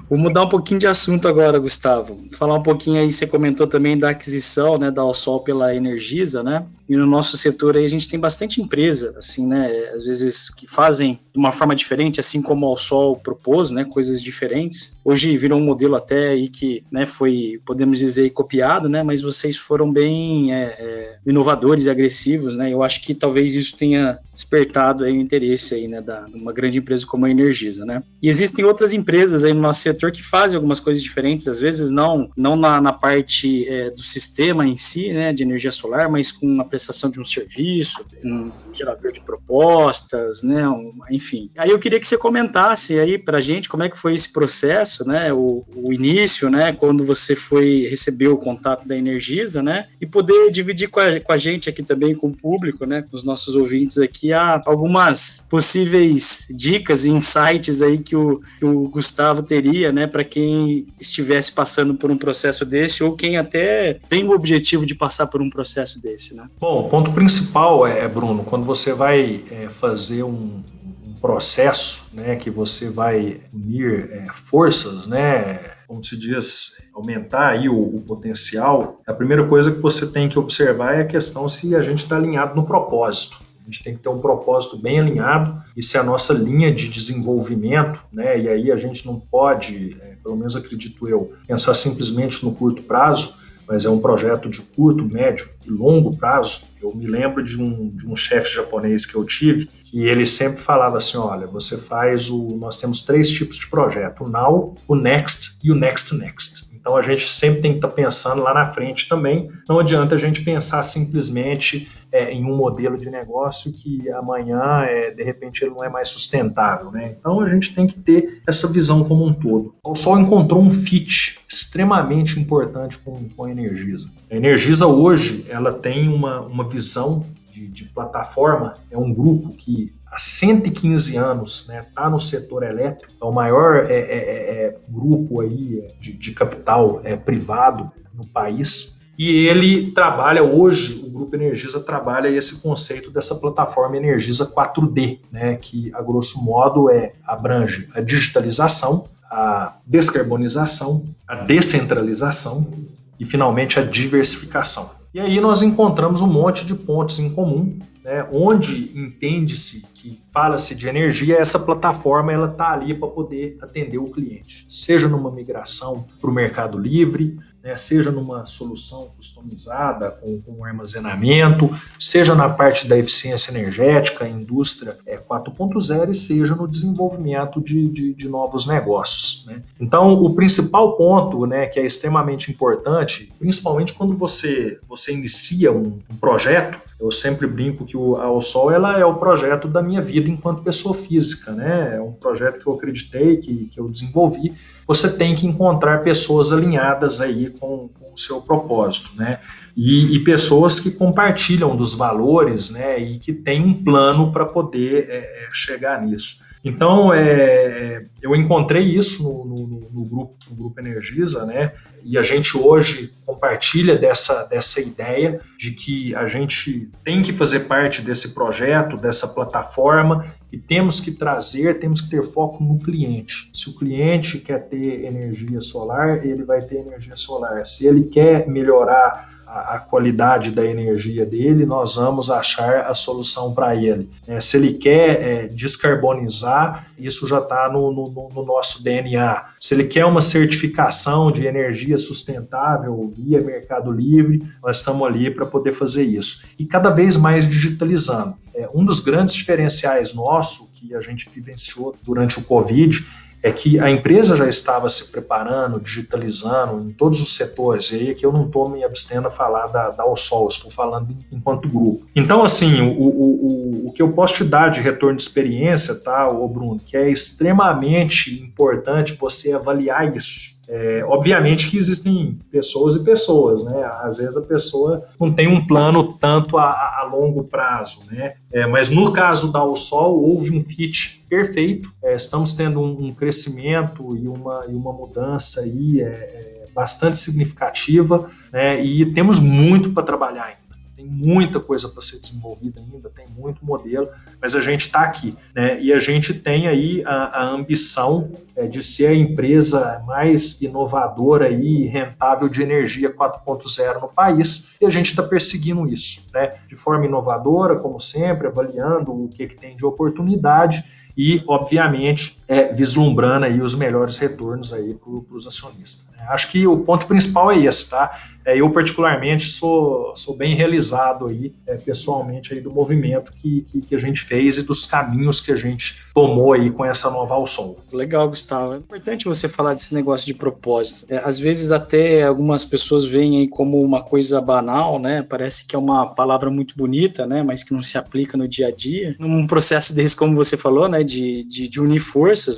Vou mudar um pouquinho de assunto agora, Gustavo. Falar um pouquinho aí, você comentou também da aquisição, né, da Alsol pela Energisa, né? E no nosso setor aí a gente tem bastante empresa, assim, né, às vezes que fazem de uma forma diferente, assim como a Alsol propôs, né, coisas diferentes. Hoje virou um modelo até aí que, né, foi, podemos dizer, copiado, né, mas vocês foram bem é, é, inovadores e agressivos, né? Eu acho que talvez isso tenha despertado aí o interesse aí, né, da uma grande empresa como a Energisa, né? E existem outras empresas aí no nosso setor que fazem algumas coisas diferentes, às vezes não não na, na parte é, do sistema em si, né, de energia solar, mas com a prestação de um serviço, um gerador de propostas, né, um, enfim. Aí eu queria que você comentasse aí para gente como é que foi esse processo, né, o, o início, né, quando você foi receber o contato da Energisa, né, e poder dividir com a, com a gente aqui também, com o público, né, com os nossos ouvintes aqui, há algumas possíveis dicas e insights aí que o, que o Gustavo teria, né, para quem estivesse passando por um processo desse ou quem até tem o objetivo de passar por um processo desse, né? Bom, o ponto principal é, Bruno, quando você vai é, fazer um, um, processo, né, que você vai unir é, forças, né, como se diz, aumentar aí o, o, potencial, a primeira coisa que você tem que observar é a questão se a gente está alinhado no propósito. A gente tem que ter um propósito bem alinhado e se a nossa linha de desenvolvimento, né, e aí a gente não pode, é, pelo menos acredito eu, pensar simplesmente no curto prazo, mas é um projeto de curto, médio e longo prazo. Eu me lembro de um, de um chefe japonês que eu tive, que ele sempre falava assim, olha, você faz o... Nós temos três tipos de projeto, o Now, o Next e o Next Next. Então a gente sempre tem que estar tá pensando lá na frente também. Não adianta a gente pensar simplesmente é, em um modelo de negócio que amanhã, é, de repente, ele não é mais sustentável. Né? Então a gente tem que ter essa visão como um todo. O Sol encontrou um fit extremamente importante com, com a Energisa. A Energisa hoje ela tem uma, uma visão de, de plataforma, é um grupo que há 115 anos está né, tá no setor elétrico, é o maior é, é, é, é grupo aí de, de capital é, privado no país. E ele trabalha hoje, o Grupo Energisa trabalha esse conceito dessa plataforma Energisa 4D, né, que a grosso modo é abrange a digitalização, a descarbonização, a descentralização e finalmente a diversificação. E aí nós encontramos um monte de pontos em comum né, onde entende-se que fala-se de energia, essa plataforma ela está ali para poder atender o cliente, seja numa migração para o mercado livre, né, seja numa solução customizada com, com, armazenamento, seja na parte da eficiência energética, indústria é, 4.0 e seja no desenvolvimento de, de, de novos negócios. Né. Então, o principal ponto, né, que é extremamente importante, principalmente quando você, você inicia um, um projeto, eu sempre brinco que o, a Sol ela é o projeto da minha vida enquanto pessoa física, né? É um projeto que eu acreditei, que, que eu desenvolvi. Você tem que encontrar pessoas alinhadas aí com, com o seu propósito, né? E, e, pessoas que compartilham dos valores, né? E que têm um plano para poder é, é, chegar nisso. Então, é, eu encontrei isso no, no, no, grupo, no Grupo Energisa, né? E a gente hoje compartilha dessa, dessa ideia de que a gente tem que fazer parte desse projeto, dessa plataforma, e temos que trazer, temos que ter foco no cliente. Se o cliente quer ter energia solar, ele vai ter energia solar. Se ele quer melhorar a, qualidade da energia dele, nós vamos achar a solução para ele. É, se ele quer é, descarbonizar, isso já está no, no, no, nosso DNA. Se ele quer uma certificação de energia sustentável via Mercado Livre, nós estamos ali para poder fazer isso. E cada vez mais digitalizando. É, um dos grandes diferenciais nosso que a gente vivenciou durante o Covid é que a empresa já estava se preparando, digitalizando em todos os setores, e aí aqui eu não estou me abstendo a falar da, da Alsol, estou falando enquanto grupo. Então, assim, o, o, o, o que eu posso te dar de retorno de experiência, tá, ô Bruno, que é extremamente importante você avaliar isso. É, obviamente que existem pessoas e pessoas, né? Às vezes a pessoa não tem um plano tanto a, a longo prazo, né? É, mas no caso da Sol houve um fit perfeito. É, estamos tendo um, um, crescimento e uma, e uma mudança aí é, é bastante significativa, né? E temos muito para trabalhar ainda tem muita coisa para ser desenvolvida ainda, tem muito modelo, mas a gente está aqui, né? E a gente tem aí a, a ambição é, de ser a empresa mais inovadora e rentável de energia 4.0 no país, e a gente está perseguindo isso, né? De forma inovadora, como sempre, avaliando o que, que tem de oportunidade e, obviamente, é, vislumbrando aí os melhores retornos aí para os acionistas. Acho que o ponto principal é esse, tá? É, eu particularmente sou, sou bem realizado aí é, pessoalmente aí do movimento que, que, que, a gente fez e dos caminhos que a gente tomou aí com essa nova Alsol. Legal, Gustavo. É importante você falar desse negócio de propósito. É, às vezes até algumas pessoas veem aí como uma coisa banal, né? Parece que é uma palavra muito bonita, né? Mas que não se aplica no dia a dia. Num processo desse, como você falou, né? De, de, de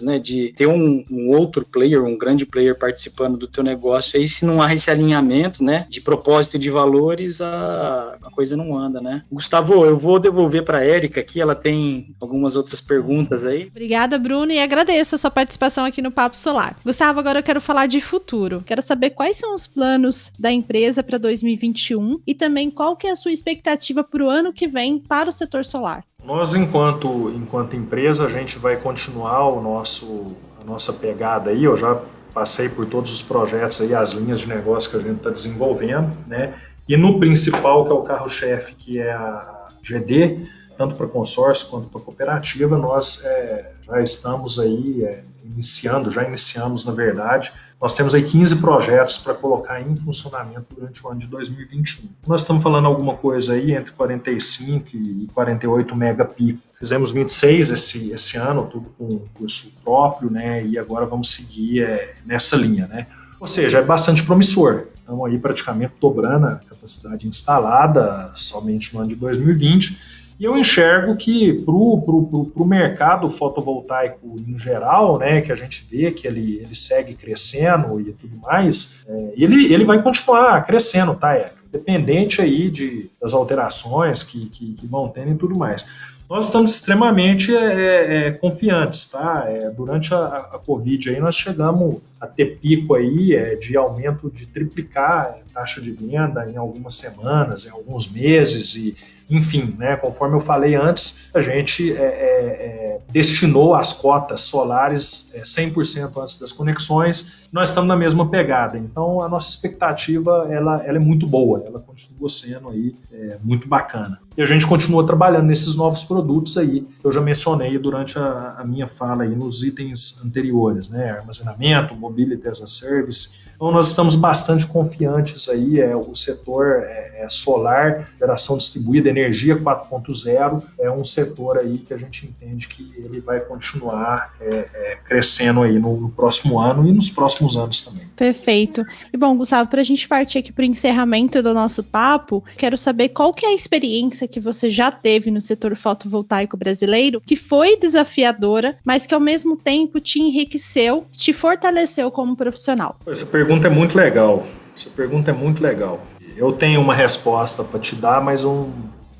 né? De ter um, um outro player, um grande player participando do teu negócio. Aí se não há esse alinhamento, né? De propósito e de valores, a, a coisa não anda, né? Gustavo, eu vou devolver para a Érica aqui, ela tem algumas outras perguntas aí. Obrigada, Bruno, e agradeço a sua participação aqui no Papo Solar. Gustavo, agora eu quero falar de futuro. Quero saber quais são os planos da empresa para 2021 e também qual que é a sua expectativa para o ano que vem para o setor solar. Nós, enquanto, enquanto empresa, a gente vai continuar o nosso, a nossa pegada aí. Eu já passei por todos os projetos aí, as linhas de negócio que a gente está desenvolvendo, né? E no principal, que é o carro-chefe, que é a GD, tanto para consórcio quanto para cooperativa, nós é, já estamos aí é, iniciando, já iniciamos na verdade, nós temos aí 15 projetos para colocar em funcionamento durante o ano de 2021. Nós estamos falando alguma coisa aí entre 45 e 48 megapico. Fizemos 26 esse, esse ano, tudo com curso próprio, né? E agora vamos seguir é, nessa linha, né? Ou seja, é bastante promissor. Estamos aí praticamente dobrando a capacidade instalada somente no ano de 2020 e eu enxergo que para o mercado fotovoltaico em geral, né, que a gente vê que ele, ele segue crescendo e tudo mais, é, ele, ele vai continuar crescendo, tá? É, dependente aí de, das alterações que, que, que vão tendo e tudo mais. Nós estamos extremamente é, é, é, confiantes, tá? É, durante a, a, Covid aí nós chegamos a ter pico aí é, de aumento de triplicar a taxa de venda em algumas semanas, em alguns meses e enfim, né, conforme eu falei antes, a gente é, é, é destinou as cotas solares 100% antes das conexões, nós estamos na mesma pegada. Então, a nossa expectativa ela, ela é muito boa, ela continua sendo aí muito bacana. E a gente continua trabalhando nesses novos produtos aí, que eu já mencionei durante a, a minha fala aí nos itens anteriores, né, armazenamento, mobility as a service. Então, nós estamos bastante confiantes aí, é, o setor é, é solar, geração distribuída, energia 4.0 é um setor aí que a gente entende que ele vai continuar é, é, crescendo aí no, no, próximo ano e nos próximos anos também. Perfeito. E bom, Gustavo, para a gente partir aqui para o encerramento do nosso papo, quero saber qual que é a experiência que você já teve no setor fotovoltaico brasileiro que foi desafiadora, mas que ao mesmo tempo te enriqueceu, te fortaleceu como profissional. Essa pergunta é muito legal. Essa pergunta é muito legal. Eu tenho uma resposta para te dar, mas eu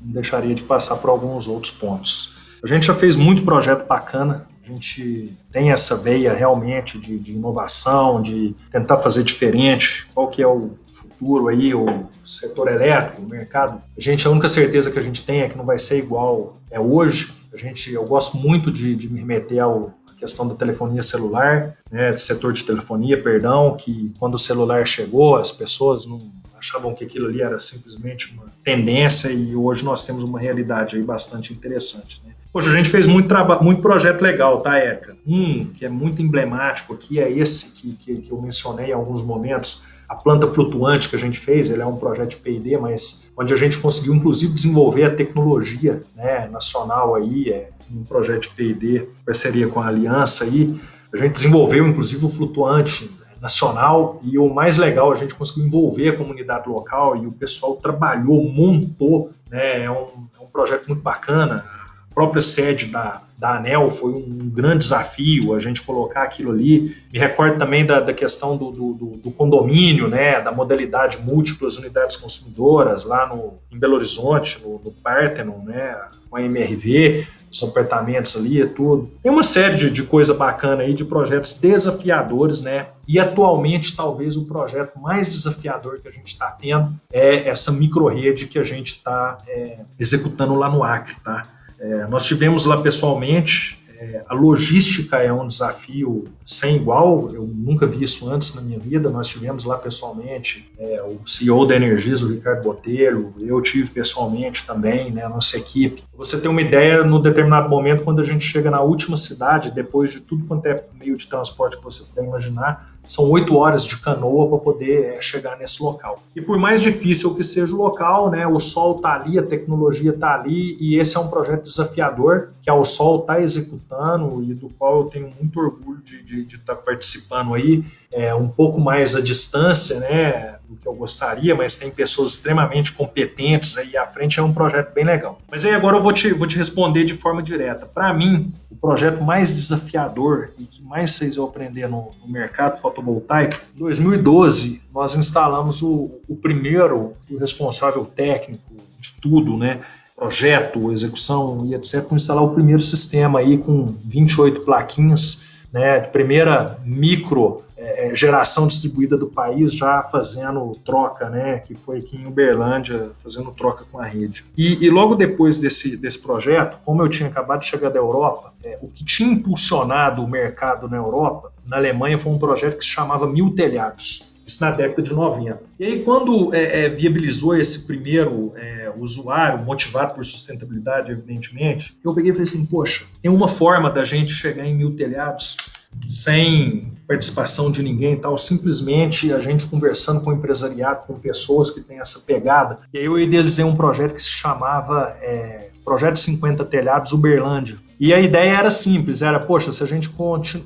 deixaria de passar por alguns outros pontos. A gente já fez muito projeto bacana, a gente tem essa veia realmente de, de inovação, de tentar fazer diferente, qual que é o futuro aí, o setor elétrico, o mercado. A gente, a única certeza que a gente tem é que não vai ser igual é hoje. A gente, eu gosto muito de, de me remeter ao questão da telefonia celular, né, setor de telefonia, perdão, que quando o celular chegou, as pessoas não achavam que aquilo ali era simplesmente uma tendência e hoje nós temos uma realidade aí bastante interessante. Né? Poxa, a gente fez muito, muito projeto legal, tá, Érica? Um que é muito emblemático aqui é esse que, que, que eu mencionei em alguns momentos, a planta flutuante que a gente fez, ele é um projeto P&D, mas onde a gente conseguiu inclusive desenvolver a tecnologia né, nacional aí, é, um projeto de P&D, parceria com a Aliança aí, a gente desenvolveu inclusive o flutuante nacional e o mais legal, a gente conseguiu envolver a comunidade local e o pessoal trabalhou, montou, né, é um, é um projeto muito bacana, própria sede da, da ANEL foi um grande desafio a gente colocar aquilo ali. Me recordo também da, da questão do, do, do, condomínio, né, da modalidade múltiplas unidades consumidoras lá no, em Belo Horizonte, no, no Parthenon, né, com a MRV, os apartamentos ali e tudo. Tem uma série de, de coisa bacana aí, de projetos desafiadores, né? E atualmente, talvez o projeto mais desafiador que a gente está tendo é essa micro-rede que a gente está é, executando lá no Acre, tá? É, nós tivemos lá pessoalmente, é, a logística é um desafio sem igual, eu nunca vi isso antes na minha vida. Nós tivemos lá pessoalmente é, o CEO da Energisa, o Ricardo Botelho, eu tive pessoalmente também, né, a nossa equipe. Você tem uma ideia, no determinado momento, quando a gente chega na última cidade, depois de tudo quanto é meio de transporte que você puder imaginar, são oito horas de canoa para poder é, chegar nesse local. E por mais difícil que seja o local, né, o Sol está ali, a tecnologia está ali, e esse é um projeto desafiador que a O Sol está executando e do qual eu tenho muito orgulho de estar tá participando aí, é, um pouco mais à distância, né, do que eu gostaria, mas tem pessoas extremamente competentes aí à frente, é um projeto bem legal. Mas aí agora eu vou te, vou te responder de forma direta. Para mim, o projeto mais desafiador e que mais fez eu aprender no, no mercado fotovoltaico, em 2012 nós instalamos o, o primeiro, o responsável técnico de tudo, né, projeto, execução e etc, instalar o primeiro sistema aí com 28 plaquinhas, né, de primeira micro é, é, geração distribuída do país já fazendo troca, né, que foi aqui em Uberlândia, fazendo troca com a rede. E, e logo depois desse, desse projeto, como eu tinha acabado de chegar da Europa, é, o que tinha impulsionado o mercado na Europa, na Alemanha, foi um projeto que se chamava Mil Telhados. Isso na década de 90. E aí, quando é, é, viabilizou esse primeiro é, usuário, motivado por sustentabilidade, evidentemente, eu peguei e falei assim: poxa, tem uma forma da gente chegar em mil telhados sem participação de ninguém e tal, simplesmente a gente conversando com o empresariado, com pessoas que têm essa pegada. E aí eu idealizei um projeto que se chamava é, Projeto 50 Telhados Uberlândia. E a ideia era simples, era, poxa, se a gente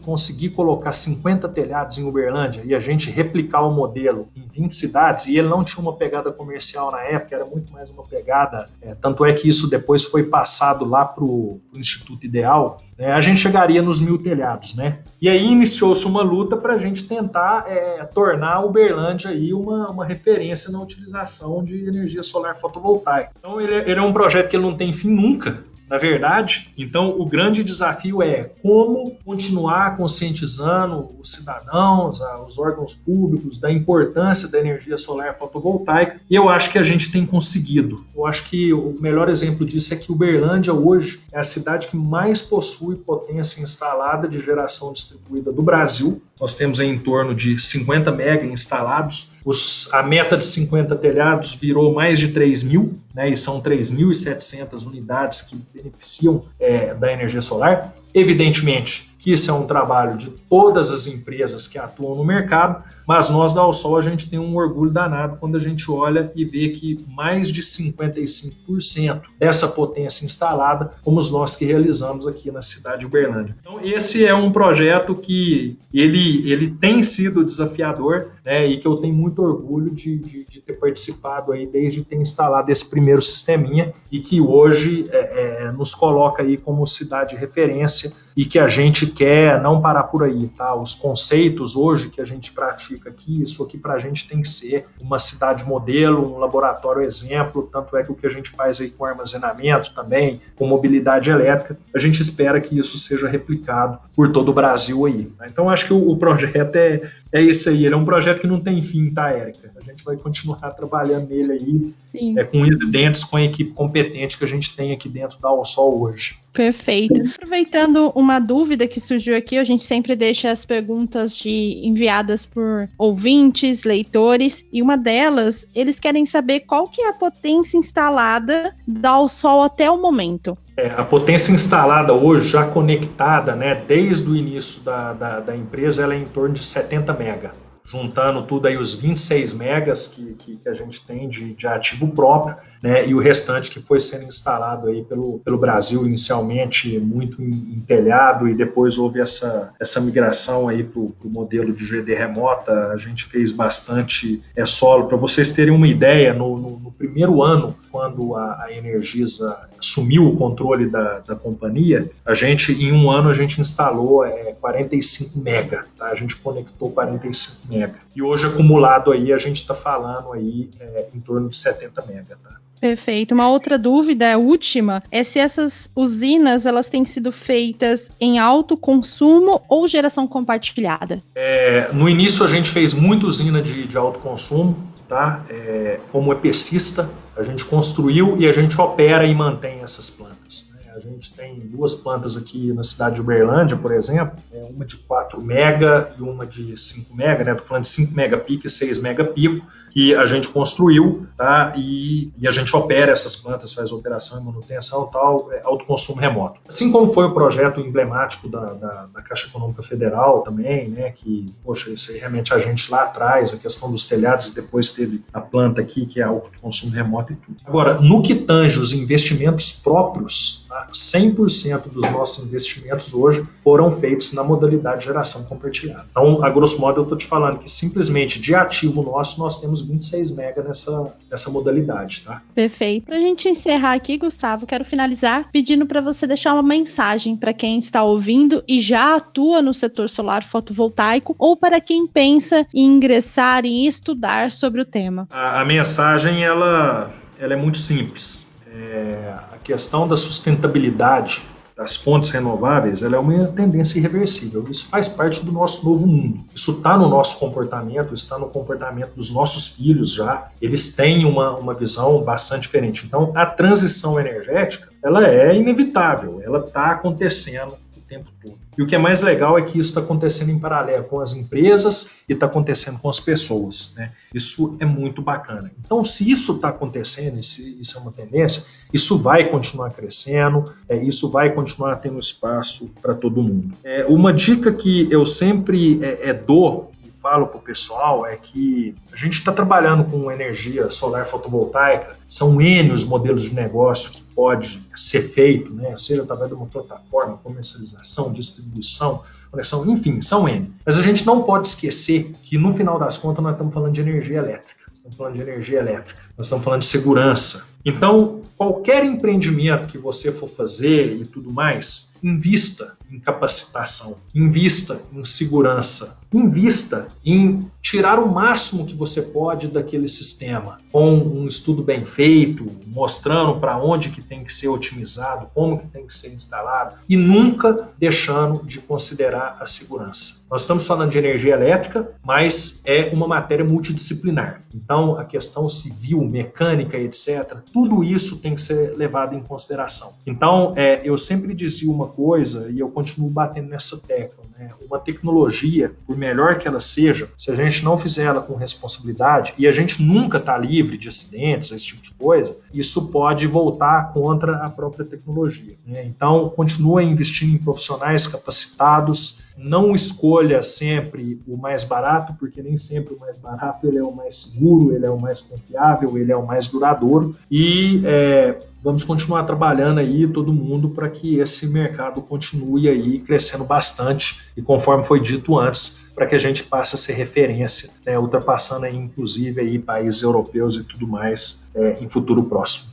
conseguir colocar 50 telhados em Uberlândia e a gente replicar o modelo em 20 cidades, e ele não tinha uma pegada comercial na época, era muito mais uma pegada, é, tanto é que isso depois foi passado lá para o Instituto Ideal, né, a gente chegaria nos mil telhados, né? E aí iniciou-se uma luta para a gente tentar é, tornar Uberlândia aí uma, uma referência na utilização de energia solar fotovoltaica. Então ele, ele é um projeto que não tem fim nunca, na verdade. Então, o grande desafio é como continuar conscientizando os cidadãos, os órgãos públicos da importância da energia solar fotovoltaica. E eu acho que a gente tem conseguido. Eu acho que o melhor exemplo disso é que Uberlândia hoje é a cidade que mais possui potência instalada de geração distribuída do Brasil. Nós temos em torno de 50 mega instalados os, a meta de 50 telhados virou mais de 3 mil, né, e são 3.700 unidades que beneficiam é, da energia solar. Evidentemente que isso é um trabalho de todas as empresas que atuam no mercado, mas nós da Alsol a gente tem um orgulho danado quando a gente olha e vê que mais de 55% dessa potência instalada fomos nós que realizamos aqui na cidade de Uberlândia. Então esse é um projeto que ele, ele tem sido desafiador né, e que eu tenho muito orgulho de, de, de, ter participado aí desde ter instalado esse primeiro sisteminha e que hoje é, é, nos coloca aí como cidade de referência e que a gente quer não parar por aí, tá? Os conceitos hoje que a gente pratica aqui, isso aqui para a gente tem que ser uma cidade modelo, um laboratório exemplo, tanto é que o que a gente faz aí com armazenamento também, com mobilidade elétrica, a gente espera que isso seja replicado por todo o Brasil aí. Tá? Então acho que o, o projeto é, é esse aí, ele é um projeto que não tem fim, tá, Érica? A gente vai continuar [LAUGHS] trabalhando nele aí, é, com residentes, com a equipe competente que a gente tem aqui dentro da USOL hoje. Perfeito. Aproveitando uma dúvida que surgiu aqui, a gente sempre deixa as perguntas de, enviadas por ouvintes, leitores, e uma delas, eles querem saber qual que é a potência instalada da USOL até o momento. É, a potência instalada hoje, já conectada, né, desde o início da, da, da empresa, ela é em torno de 70 mega juntando tudo aí os 26 megas que, que, que a gente tem de, de, ativo próprio, né, e o restante que foi sendo instalado aí pelo, pelo Brasil inicialmente muito em, telhado e depois houve essa, essa migração aí para o modelo de GD remota, a gente fez bastante é, solo. Para vocês terem uma ideia, no, no, no primeiro ano, quando a, a Energisa assumiu o controle da, da companhia, a gente, em um ano, a gente instalou é, 45 mega, tá? a gente conectou 45 mega. E hoje, acumulado aí, a gente está falando aí é, em torno de 70 mega, tá? Perfeito. Uma outra dúvida, última, é se essas usinas elas têm sido feitas em alto consumo ou geração compartilhada. É, no início a gente fez muita usina de, de alto consumo, tá? É, como epicista, a gente construiu e a gente opera e mantém essas plantas. A gente tem duas plantas aqui na cidade de Uberlândia, por exemplo, é uma de 4 mega e uma de 5 mega, né? Estou falando de 5 mega pico e 6 mega pico que a gente construiu, tá? E, e, a gente opera essas plantas, faz operação e manutenção tal, é, autoconsumo remoto. Assim como foi o projeto emblemático da, da, da, Caixa Econômica Federal também, né? Que, poxa, isso aí realmente a gente lá atrás, a questão dos telhados, depois teve a planta aqui, que é autoconsumo remoto e tudo. Agora, no que tange os investimentos próprios, tá? 100% dos nossos investimentos hoje foram feitos na modalidade geração compartilhada. Então, a grosso modo, eu estou te falando que simplesmente de ativo nosso, nós temos 26 mega nessa, nessa modalidade, tá? Perfeito. Para a gente encerrar aqui, Gustavo, quero finalizar pedindo para você deixar uma mensagem para quem está ouvindo e já atua no setor solar fotovoltaico ou para quem pensa em ingressar e estudar sobre o tema. A, a mensagem ela, ela é muito simples. É, a questão da sustentabilidade das fontes renováveis, ela é uma tendência irreversível. Isso faz parte do nosso novo mundo. Isso está no nosso comportamento, está no comportamento dos nossos filhos já. Eles têm uma, uma visão bastante diferente. Então, a transição energética, ela é inevitável, ela está acontecendo tempo todo. E o que é mais legal é que isso está acontecendo em paralelo com as empresas e está acontecendo com as pessoas. Né? Isso é muito bacana. Então, se isso está acontecendo, isso é uma tendência, isso vai continuar crescendo, é, isso vai continuar tendo espaço para todo mundo. É, uma dica que eu sempre é, é dou falo para o pessoal é que a gente está trabalhando com energia solar fotovoltaica, são N os modelos de negócio que pode ser feito, né? seja através de uma plataforma, comercialização, distribuição, conexão, enfim, são N. Mas a gente não pode esquecer que no final das contas nós estamos falando de energia elétrica, estamos falando de energia elétrica, nós estamos falando de segurança. Então, qualquer empreendimento que você for fazer e tudo mais, invista em capacitação, invista em segurança, invista em tirar o máximo que você pode daquele sistema, com um estudo bem feito, mostrando para onde que tem que ser otimizado, como que tem que ser instalado e nunca deixando de considerar a segurança. Nós estamos falando de energia elétrica, mas é uma matéria multidisciplinar. Então, a questão civil, mecânica, etc., tudo isso tem que ser levado em consideração. Então, é, eu sempre dizia uma coisa e eu continuo batendo nessa tecla. Né? Uma tecnologia, por melhor que ela seja, se a gente não fizer ela com responsabilidade, e a gente nunca está livre de acidentes, esse tipo de coisa, isso pode voltar contra a própria tecnologia. Né? Então, continue investindo em profissionais capacitados, não escolha sempre o mais barato, porque nem sempre o mais barato ele é o mais seguro, ele é o mais confiável, ele é o mais duradouro. E é, vamos continuar trabalhando aí todo mundo para que esse mercado continue aí crescendo bastante e conforme foi dito antes, para que a gente passe a ser referência, né, ultrapassando aí, inclusive aí países europeus e tudo mais é, em futuro próximo.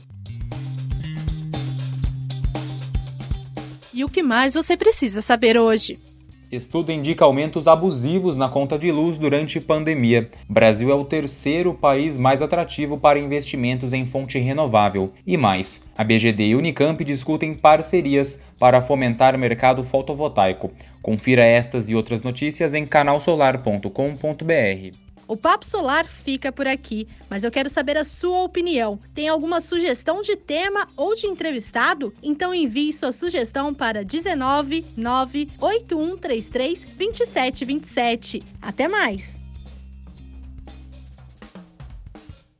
E o que mais você precisa saber hoje? Estudo indica aumentos abusivos na conta de luz durante pandemia. Brasil é o terceiro país mais atrativo para investimentos em fonte renovável. E mais, a BGD e Unicamp discutem parcerias para fomentar mercado fotovoltaico. Confira estas e outras notícias em canalsolar.com.br. O Papo Solar fica por aqui, mas eu quero saber a sua opinião. Tem alguma sugestão de tema ou de entrevistado? Então envie sua sugestão para 19 98133 2727. Até mais!